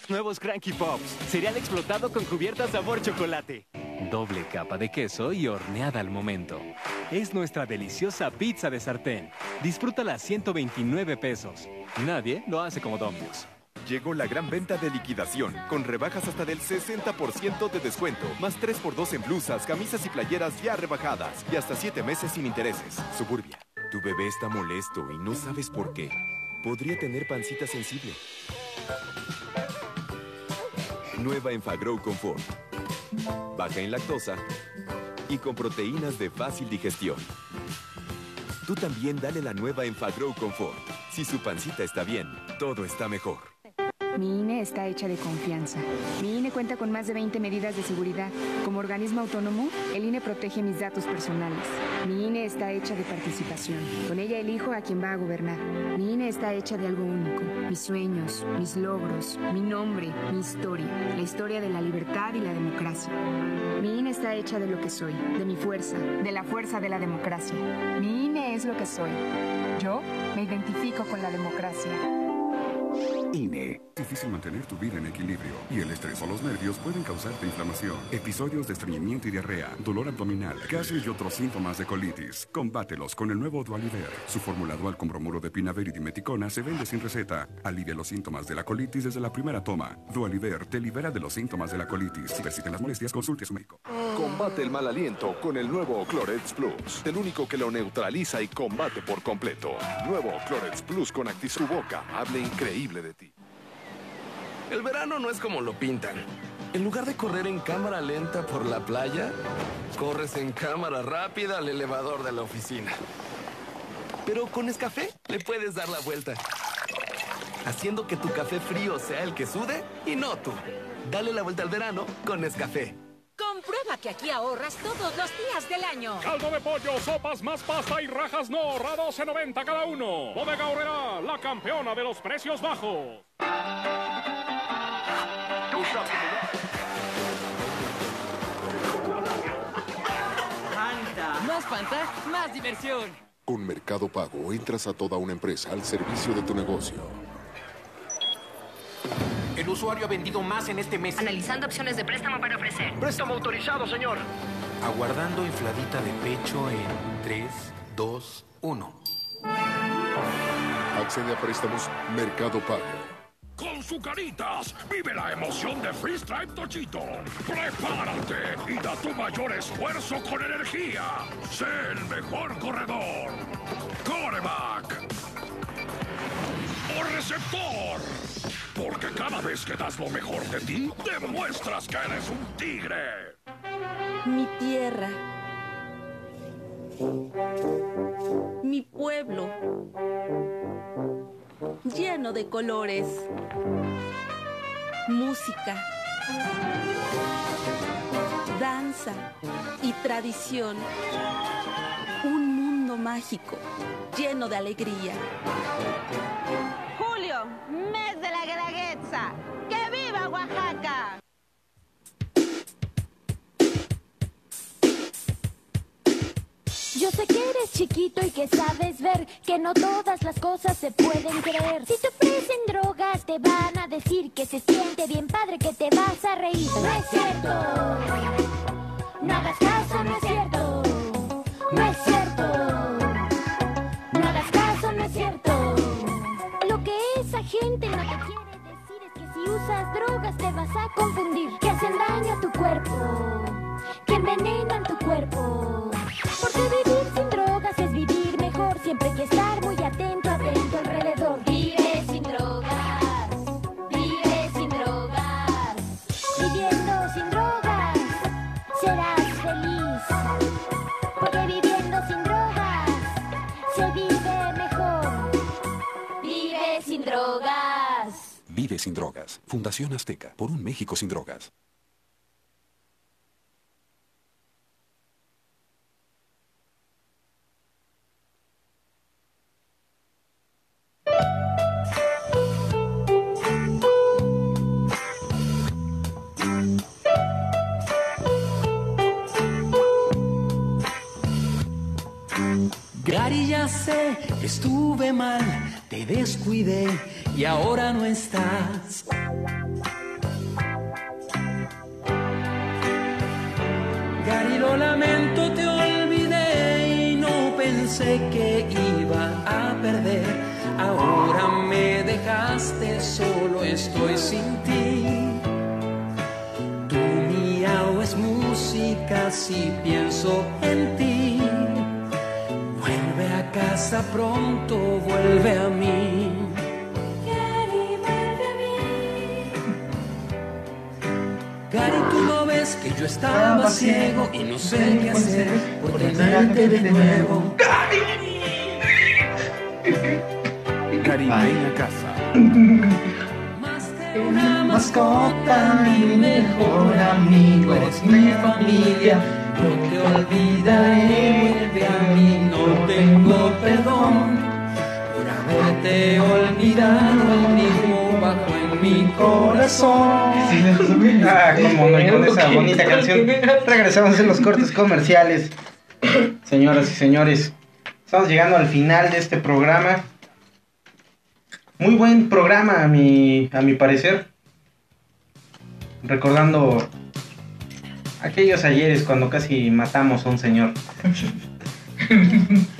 Nuevos Cranky Pops. Cereal explotado con cubierta sabor chocolate. Doble capa de queso y horneada al momento. Es nuestra deliciosa pizza de sartén. Disfrútala a 129 pesos. Nadie lo hace como Domino's. Llegó la gran venta de liquidación, con rebajas hasta del 60% de descuento, más 3x2 en blusas, camisas y playeras ya rebajadas, y hasta 7 meses sin intereses. Suburbia. Tu bebé está molesto y no sabes por qué. Podría tener pancita sensible. Nueva Enfagrow Confort. Baja en lactosa y con proteínas de fácil digestión. Tú también dale la nueva Enfagrow Confort. Si su pancita está bien, todo está mejor. Mi INE está hecha de confianza. Mi INE cuenta con más de 20 medidas de seguridad. Como organismo autónomo, el INE protege mis datos personales. Mi INE está hecha de participación. Con ella elijo a quien va a gobernar. Mi INE está hecha de algo único. Mis sueños, mis logros, mi nombre, mi historia. La historia de la libertad y la democracia. Mi INE está hecha de lo que soy, de mi fuerza, de la fuerza de la democracia. Mi INE es lo que soy. Yo me identifico con la democracia. INE. Difícil mantener tu vida en equilibrio y el estrés o los nervios pueden causarte inflamación, episodios de estreñimiento y diarrea, dolor abdominal, gases y otros síntomas de colitis. Combátelos con el nuevo Dualiver. Su fórmula dual con bromuro de pinaver y dimeticona se vende sin receta. Alivia los síntomas de la colitis desde la primera toma. Dualiver te libera de los síntomas de la colitis. Si persisten las molestias, consulte a su médico. Combate el mal aliento con el nuevo Clorets Plus, el único que lo neutraliza y combate por completo. Nuevo Clorets Plus con Actis. Tu boca habla increíble de ti. El verano no es como lo pintan. En lugar de correr en cámara lenta por la playa, corres en cámara rápida al elevador de la oficina. Pero con Nescafé le puedes dar la vuelta. Haciendo que tu café frío sea el que sude y no tú. Dale la vuelta al verano con Nescafé. Comprueba que aquí ahorras todos los días del año. Caldo de pollo, sopas más pasta y rajas no, a 12.90 cada uno. Bodega Horrera, la campeona de los precios bajos. Más Fanta, más diversión. Con Mercado Pago entras a toda una empresa al servicio de tu negocio. El usuario ha vendido más en este mes. Analizando opciones de préstamo para ofrecer. Préstamo autorizado, señor. Aguardando infladita de pecho en 3, 2, 1. Accede a préstamos Mercado Pago. Con Zucaritas, vive la emoción de Freeze Tochito. Prepárate y da tu mayor esfuerzo con energía. Sé el mejor corredor. Coreback. O receptor. Porque cada vez que das lo mejor de ti, demuestras que eres un tigre. Mi tierra. Mi pueblo. Lleno de colores, música, danza y tradición. Un mundo mágico, lleno de alegría. Julio, mes de la Guelaguetza. ¡Que viva Oaxaca! Yo sé que eres chiquito y que sabes ver que no todas las cosas se pueden creer. Si te ofrecen drogas, te van a decir que se siente bien padre, que te vas a reír. No es cierto. No hagas caso, no es cierto. No es cierto. No hagas caso, no es cierto. Lo que esa gente no te quiere decir es que si usas drogas te vas a confundir. Que hacen daño a tu cuerpo. Que envenenan tu cuerpo. Porque vivir sin drogas es vivir mejor. Siempre hay que estar muy atento, atento alrededor. Vive sin drogas. Vive sin drogas. Viviendo sin drogas. Serás feliz. Porque viviendo sin drogas se vive mejor. Vive sin drogas. Vive sin drogas. Fundación Azteca. Por un México sin drogas. Gary, ya sé que estuve mal, te descuidé y ahora no estás. Gary, lo lamento, te olvidé y no pensé que. Ahora me dejaste solo, estoy sin ti. Tu miau es música si pienso en ti. Vuelve a casa pronto, vuelve a mí. Gary, tú no ves que yo estaba ciego y no sé qué hacer por tenerte de nuevo. Gary, ven a casa. Una mascota, mi mejor amigo, eres mi familia. No te olvidaré, vuelve a mí, no tengo perdón por haberte olvidado. El mismo bajo en mi corazón. Ah, como no, y con esa bonita canción. Regresamos en los cortes comerciales. Señoras y señores, estamos llegando al final de este programa. Muy buen programa a mi, a mi parecer. Recordando aquellos ayeres cuando casi matamos a un señor.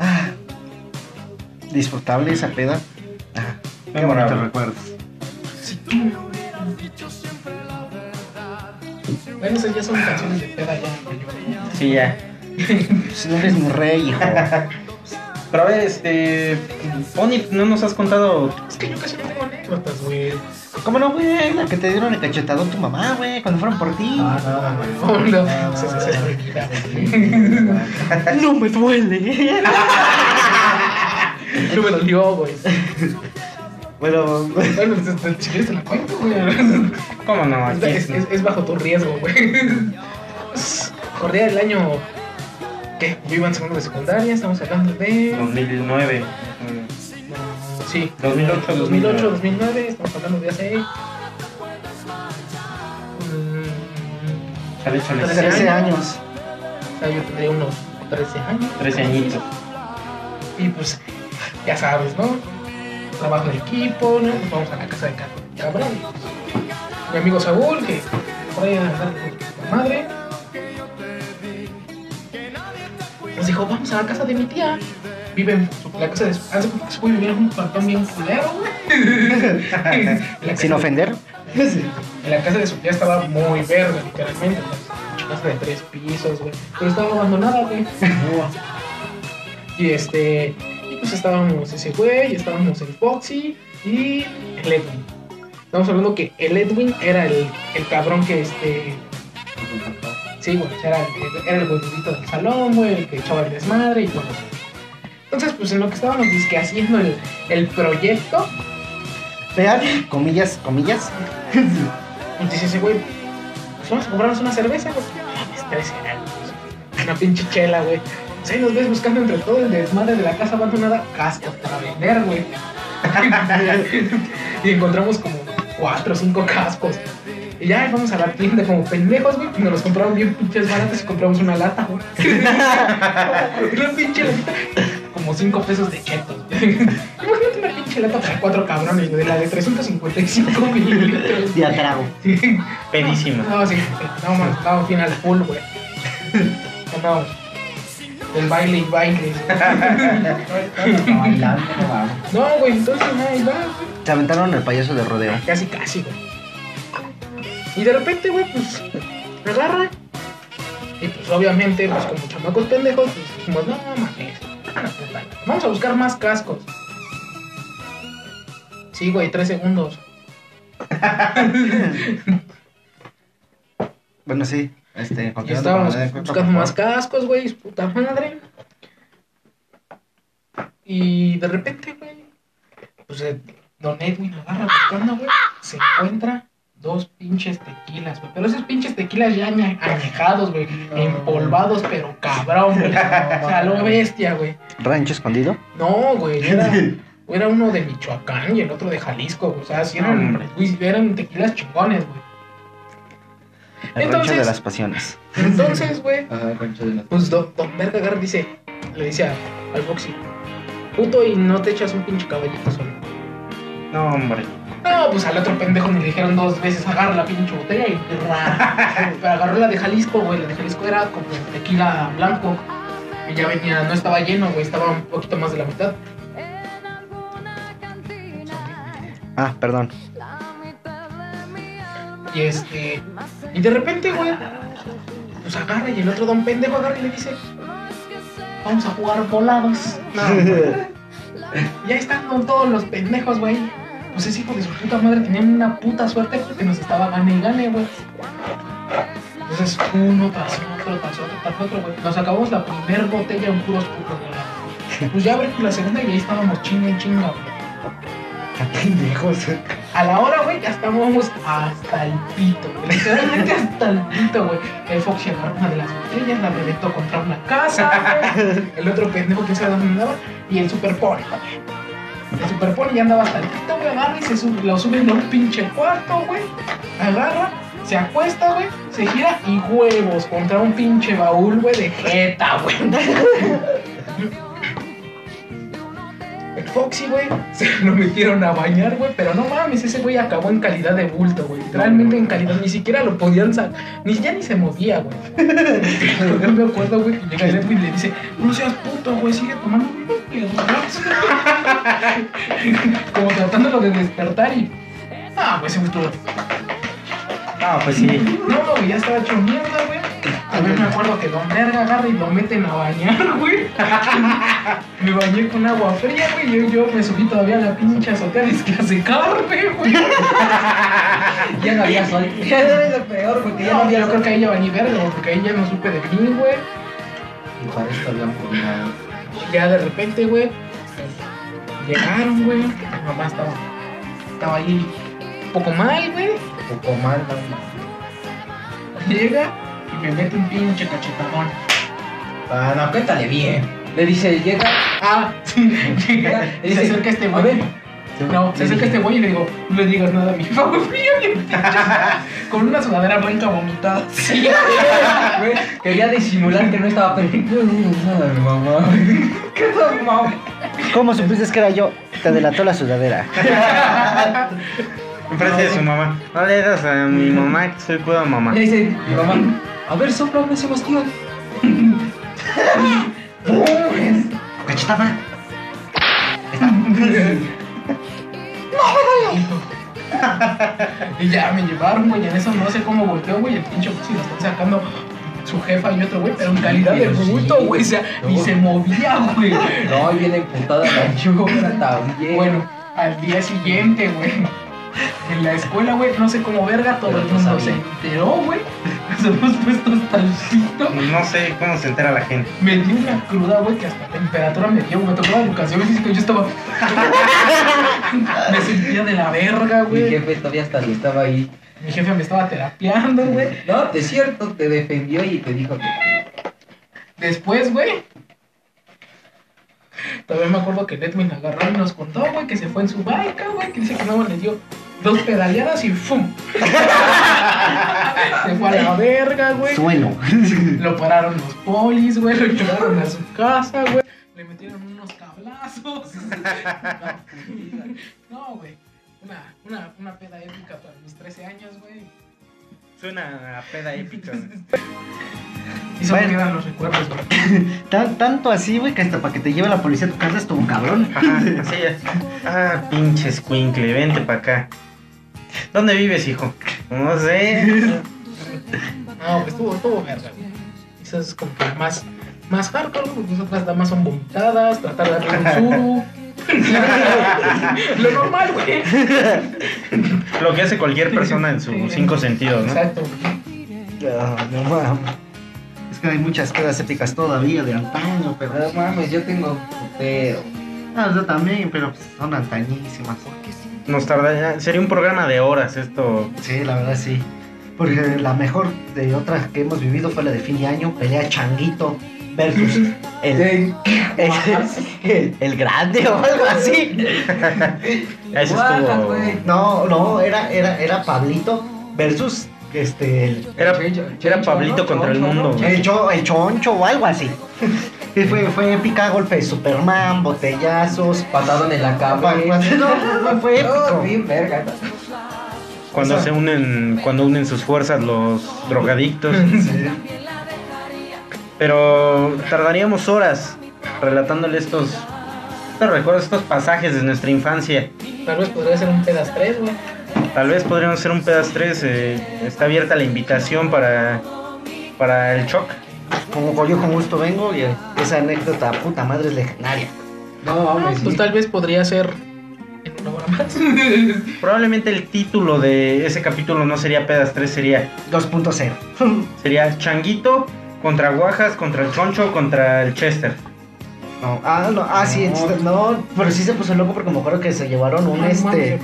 Ah, Disfrutable esa peda. Ah, qué Memorable. bonitos recuerdos. Bueno, esas ya son canciones de peda ya. Sí, ya. Si no eres mi rey, hijo. Pero a ver, este. Pony, no nos has contado. Es que yo casi no tengo anécdotas, güey. ¿Cómo no, güey? La que te dieron el cachetadón tu mamá, güey, cuando fueron por ti. Ah, no, no, no. Güey. No me duele. No me dolió, güey. Bueno, Bueno, si quieres te la cuento, güey. ¿Cómo no? Es- es- es bajo tu riesgo, güey. Corría el año. ¿Qué? Yo iba en segundo de secundaria, estamos hablando de. 2009. Sí, 2008, 2008, 2009, estamos hablando de hace. Chale, chale. 13 años. O sea, yo tendría unos 13 años. 13 añitos. Y pues, ya sabes, ¿no? Trabajo en equipo, ¿no? Nos vamos a la casa de Cabrón. Mi amigo Saúl, que por ahí anda con la madre. Dijo, vamos a la casa de mi tía. Vive en la casa de su... Como que se puede vivir en un cuartón bien culero, güey. Sin casa- ofender. En la casa de su tía estaba muy verde, literalmente. Una casa de tres pisos, güey. Pero estaba abandonada, güey. y este. Y pues estábamos ese güey, estábamos el Foxy y el Edwin. Estamos hablando que el Edwin era el, el cabrón que este. Sí, güey, era, el- era el güeyito del salón, güey, el que echaba el desmadre y todo. Entonces, pues en lo que estábamos disque haciendo el, el proyecto, Vean, comillas, comillas. dice ese güey, pues vamos a comprarnos una cerveza, güey. Ah, pues, 13 años. Una pinche chela, güey. Pues ahí nos ves buscando entre todo el desmadre de la casa abandonada cascos para vender, güey. y encontramos como cuatro o cinco cascos. Y ya vamos a la tienda como pendejos, güey. Y nos los compraron bien pinches baratos y compramos una lata, güey. una pinche latita. Como cinco pesos de chetos. Imagínate una pinche lata para cuatro cabrones, güey. De la de 355 mililitros. De a trago. Sí. Pedísimo. No, sí. No, man, estábamos bien al full, güey. Andábamos. Del baile y baile. No. No, güey, entonces, ahí va. Se aventaron el payaso de rodeo. Casi, casi, güey. Y de repente, güey, pues, agarra. Y pues, obviamente, pues, como chamacos pendejos, pues dijimos, no, mames. Vamos a buscar más cascos. Sí, güey, tres segundos. Bueno, sí. Este, Y estábamos con buscando más cascos, güey, puta madre. Y de repente, güey, pues Don Edwin agarra buscando, güey, se encuentra dos pinches tequilas, güey. Pero esos pinches tequilas ya añe- añejados, güey, empolvados, pero cabrón, güey. O sea, lo bestia, güey. ¿Rancho escondido? No, güey, era, era uno de Michoacán y el otro de Jalisco, güey. O sea, sí eran, Hombre. güey, eran tequilas chingones, güey. El Entonces- rancho de las pasiones. Entonces, güey, el rancho de las pues Don, don y dice, le dice a- al Foxy, puto y no te echas un pinche caballito solo. No, hombre. No, pues al otro pendejo ni le dijeron dos veces, agarra la pinche botella y. Pero agarró la de Jalisco, güey, la de Jalisco era como tequila blanco. Y ya venía, no estaba lleno, güey, estaba un poquito más de la mitad. Ah, perdón. Y este. Y de repente, güey. Pues agarra y el otro don pendejo agarra y le dice. Vamos a jugar volados. No, están con todos los pendejos, güey. Pues ese hijo de su puta madre tenía una puta suerte porque nos estaba gane y gane, güey. Entonces, uno tras otro, tras otro, tras otro, güey. Nos acabamos la primer botella en puros putos, güey. Pues ya abrimos la segunda y ahí estábamos chinga en chinga, güey. Pendejos. A la hora, güey, ya estábamos hasta el pito, güey. Literalmente hasta el pito, güey. El Foxy agarró una de las botellas, la reventó contra una casa, güey. El otro pendejo, quién sabe dónde andaba. Y el Super Pony, güey. El Super Pony ya andaba hasta el pito, güey. Agarra y se sube, lo suben a un pinche cuarto, güey. Agarra, se acuesta, güey. Se gira y huevos contra un pinche baúl, güey, de jeta, güey. El Foxy, güey, se lo metieron a bañar, güey, pero no mames, ese güey acabó en calidad de bulto, güey. Literalmente en calidad, ni siquiera lo podían sacar, ni ya ni se movía, güey. Yo me acuerdo, güey, que llega el y le dice, no seas puto, güey, sigue tomando. Como tratándolo de despertar y. Ah, pues se gustó. No, pues sí. No, güey, ya estaba hecho mierda, güey. También me acuerdo que Don Verga agarra y lo meten a bañar, güey. me bañé con agua fría, güey. Yo, yo me subí todavía a la pinche azotea que a secarme, güey. Ya no había sol. Ya es lo peor, porque ya no No, había yo creo que ahí ya bañé verga, güey, porque ahí ya no supe de mí, güey. Y para esto habían combinado. Ya de repente, güey, llegaron, güey. Mi mamá estaba, estaba ahí un poco mal, güey. Poco mal, ¿no? Llega y me mete un pinche cachetadón. Ah, no, cuéntale bien. Le dice, llega. Ah, sí, llega. Y se acerca este güey. No, se acerca este güey y le digo, no le digas nada a mi pinche. Con una sudadera blanca vomitada. Sí, güey. Quería disimular que no estaba perfecto. No, no, no, mamá. ¿Qué tal, mamá? ¿Cómo supiste que era yo? Te delató la sudadera. Enfrente de su mamá. No le digas a mi mamá que soy pura mamá. Le dice, mi mamá, a ver, soplame, Sebastián. Cachetada. Y ya me llevaron, güey, en eso no sé cómo volteó, güey, el pinche si lo están sacando su jefa y otro, güey, pero en calidad de bulto, güey, o sea, ni se movía, güey. No, y viene emputada la chura también. Bueno, al día siguiente, güey, En la escuela, güey, no sé cómo verga, todo el mundo se enteró, güey. Nos hemos puesto hasta el pito. No sé cómo se entera la gente. Me dio una cruda, güey, que hasta temperatura me dio, güey. Me tocó la educación física y yo estaba. me sentía de la verga, Mi güey. jefe todavía hasta le estaba ahí. Mi jefe me estaba terapiando, güey. No, de cierto, te defendió y te dijo que. Después, güey. Todavía me acuerdo que Netwin agarró y nos contó, güey, que se fue en su bike, güey, que dice que no le dio dos pedaleadas y ¡fum! se fue a la verga, güey. Suelo. Lo pararon los polis, güey, lo llevaron a su casa, güey. Le metieron unos tablazos. No, güey. Una, una, una peda épica para mis 13 años, güey. Suena a peda épica. Y solo Bueno. quedan los recuerdos, güey. Tan- tanto así, güey, que hasta para que te lleve la policía a tu casa estuvo cabrón. Ajá, así ya. Ah, pinche escuincle, vente para acá. ¿Dónde vives, hijo? No sé. No, pues estuvo, estuvo verga. Eso es como que más, más hardcore, porque otras damas son vomitadas, tratar de darle un suru. Lo normal, güey. Lo que hace cualquier persona en sus cinco sentidos, ¿no? Exacto. Ah, no mames. Es que hay muchas pedas épicas todavía de antaño, pero. No mames, yo tengo pero Ah, yo también, pero pues, son antañísimas. Nos tardaría, sería un programa de horas esto. Sí, la verdad sí. Porque la mejor de otras que hemos vivido fue la de fin de año, pelea Changuito versus el, el, el- el grande o algo así. Guajas, estuvo. No, no, era, era, era Pablito versus este el, Era, era Pablito contra el mundo. el, cho- el choncho o algo así. Y fue, fue épica, golpe de Superman, botellazos. patadón en la cabeza. No, fue, épico. bien verga. Cuando se unen, cuando unen sus fuerzas los drogadictos. Pero tardaríamos horas relatándole estos, estos recuerdos, estos pasajes de nuestra infancia. Tal vez podría ser un pedas 3, güey. Tal vez podríamos hacer un pedas 3. eh, está abierta la invitación para, para el shock. Como yo con gusto vengo y esa anécdota puta madre es legendaria. No mames, Pues sí. tal vez podría ser en una hora más. Probablemente el título de ese capítulo no sería pedas 3, sería, 2.0. sería Changuito contra Guajas, contra el Choncho, contra el Chester. No, ah, no, ah, sí, entonces, no, pero sí se puso loco porque me acuerdo que se llevaron un este.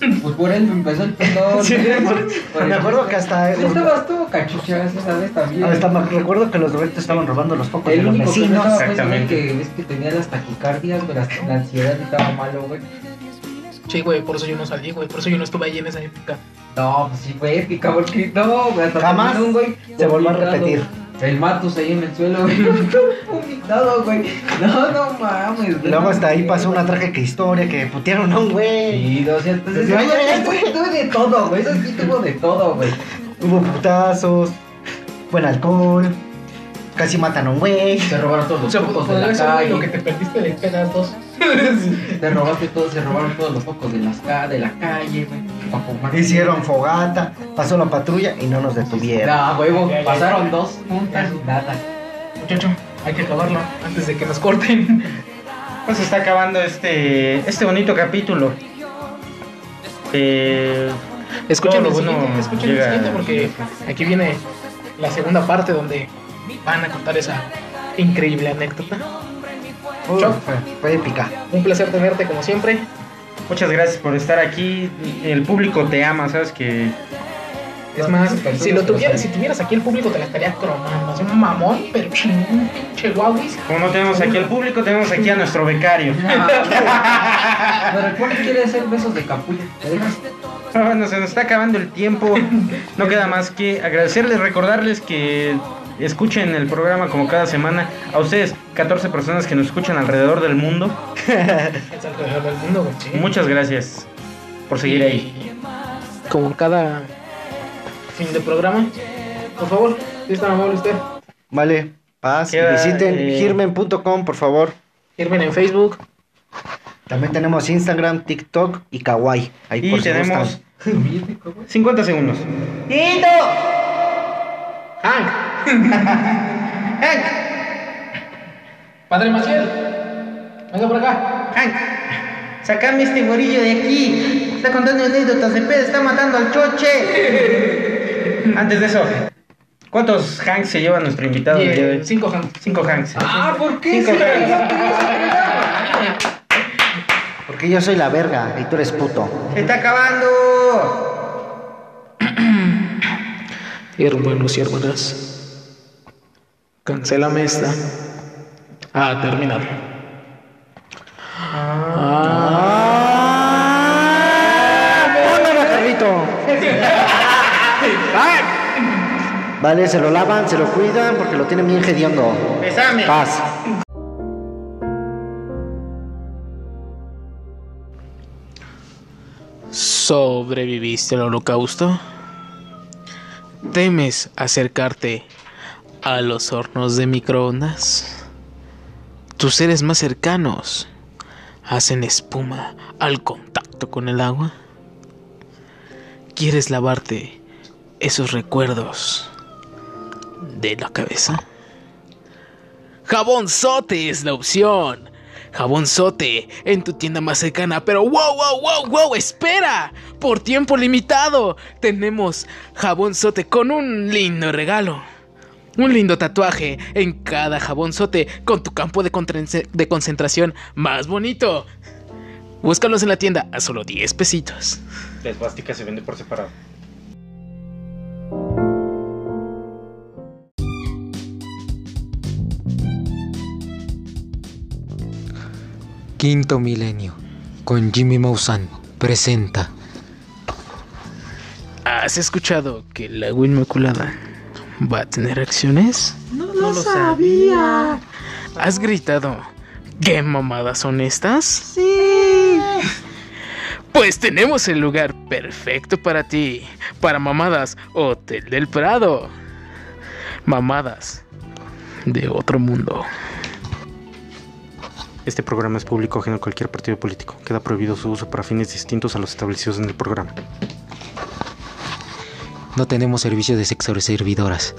Pues por él empezó el pelón. Sí, me acuerdo que hasta. Sí, estabas tú, cachuchas, esa vez también. Hasta me recuerdo que los drogadictos estaban robando los focos de El los único que no vecinos. güey, que es que tenía las taquicardias, las- la ansiedad estaba malo, güey. Sí, güey, por eso yo no salí, güey. Por eso yo no estuve ahí en esa época. No, pues sí fue épica, porque no, güey, Jamás un güey se volvió a repetir. El Matus ahí en el suelo, güey. Vomitado, güey. No, no mames, Y güey. luego hasta ahí pasó una trágica historia que putearon a un güey. Sí, o sea, entonces. Ya, ya, ya, güey, tuvo de todo, güey. Eso sí tuvo de todo, güey. Hubo putazos, buen alcohol, casi matan a un güey. Se robaron todos los focos de la güey, lo que calle. te perdiste de pedas 2. Te robaste todo, se robaron todos los focos de, las ca- de la calle, güey. Hicieron fogata, pasó la patrulla y no nos detuvieron. No, huevo, pasaron dos juntas y nada. Muchacho, hay que acabarlo antes de que nos corten. Pues se está acabando este, este bonito capítulo. Eh, Escuchen lo bueno siguiente, escuchen el siguiente porque aquí viene la segunda parte donde van a contar esa increíble anécdota. Fue, fue épica. Un placer tenerte como siempre. Muchas gracias por estar aquí. El público te ama, sabes que Es más, si lo tuvieras, si tuvieras aquí el público te la estaría cromando. Es un mamón, pero chingón, un pinche guauis. como no tenemos aquí al público, tenemos aquí a nuestro becario. Pero el poli quiere hacer besos de capullo. ¿Te dejas? Bueno, se nos está acabando el tiempo. No queda más que agradecerles, recordarles que escuchen el programa como cada semana. A ustedes, 14 personas que nos escuchan alrededor del mundo. Es alrededor del mundo, güey. sí. Muchas gracias por seguir ahí. Como cada fin de programa. Por favor, si es tan amable usted. Vale, paz. Queda, visiten eh, por favor. Irmen en Facebook. También tenemos Instagram, TikTok y Kawaii. Ahí Y por si tenemos gustan. 50 segundos. ¡Tito! Hank. Hank. Padre Maciel. Venga por acá. Hank, sacame este güerillo de aquí. está contando anécdotas, el pedo está matando al choche. Antes de eso, ¿cuántos hanks se lleva nuestro invitado? el día de hoy? Cinco hanks. Cinco hanks. Ah, ¿por qué? Cinco Sí, hanks. Porque yo soy la verga y tú eres puto. ¡Se está acabando! Hermanos y hermanas, cancélame esta. Ah, terminado. ¡Póngale, Carlito! Vale, se lo lavan, se lo cuidan porque lo tienen bien hediondo. Besame. Paz. ¿Sobreviviste al holocausto? ¿Temes acercarte a los hornos de microondas? Tus seres más cercanos hacen espuma al contacto con el agua. ¿Quieres lavarte esos recuerdos de la cabeza? Jabón Sote es la opción. Jabón Sote en tu tienda más cercana. Pero wow, wow, wow, wow, espera. Por tiempo limitado tenemos Jabón Sote con un lindo regalo. Un lindo tatuaje en cada jabón sote con tu campo de, concentración más bonito. Búscalos en la tienda a solo 10 pesitos. La esvástica se vende por separado. Quinto Milenio, con Jimmy Maussan, presenta. ¿Has escuchado que el agua inmaculada va a tener acciones? No lo sabía. ¿Has gritado? ¿Qué mamadas son estas? Sí. Pues tenemos el lugar perfecto para ti. Para mamadas, Hotel del Prado. Mamadas de otro mundo. Este programa es público ajeno a cualquier partido político. Queda prohibido su uso para fines distintos a los establecidos en el programa. No tenemos servicio de sexo servidoras.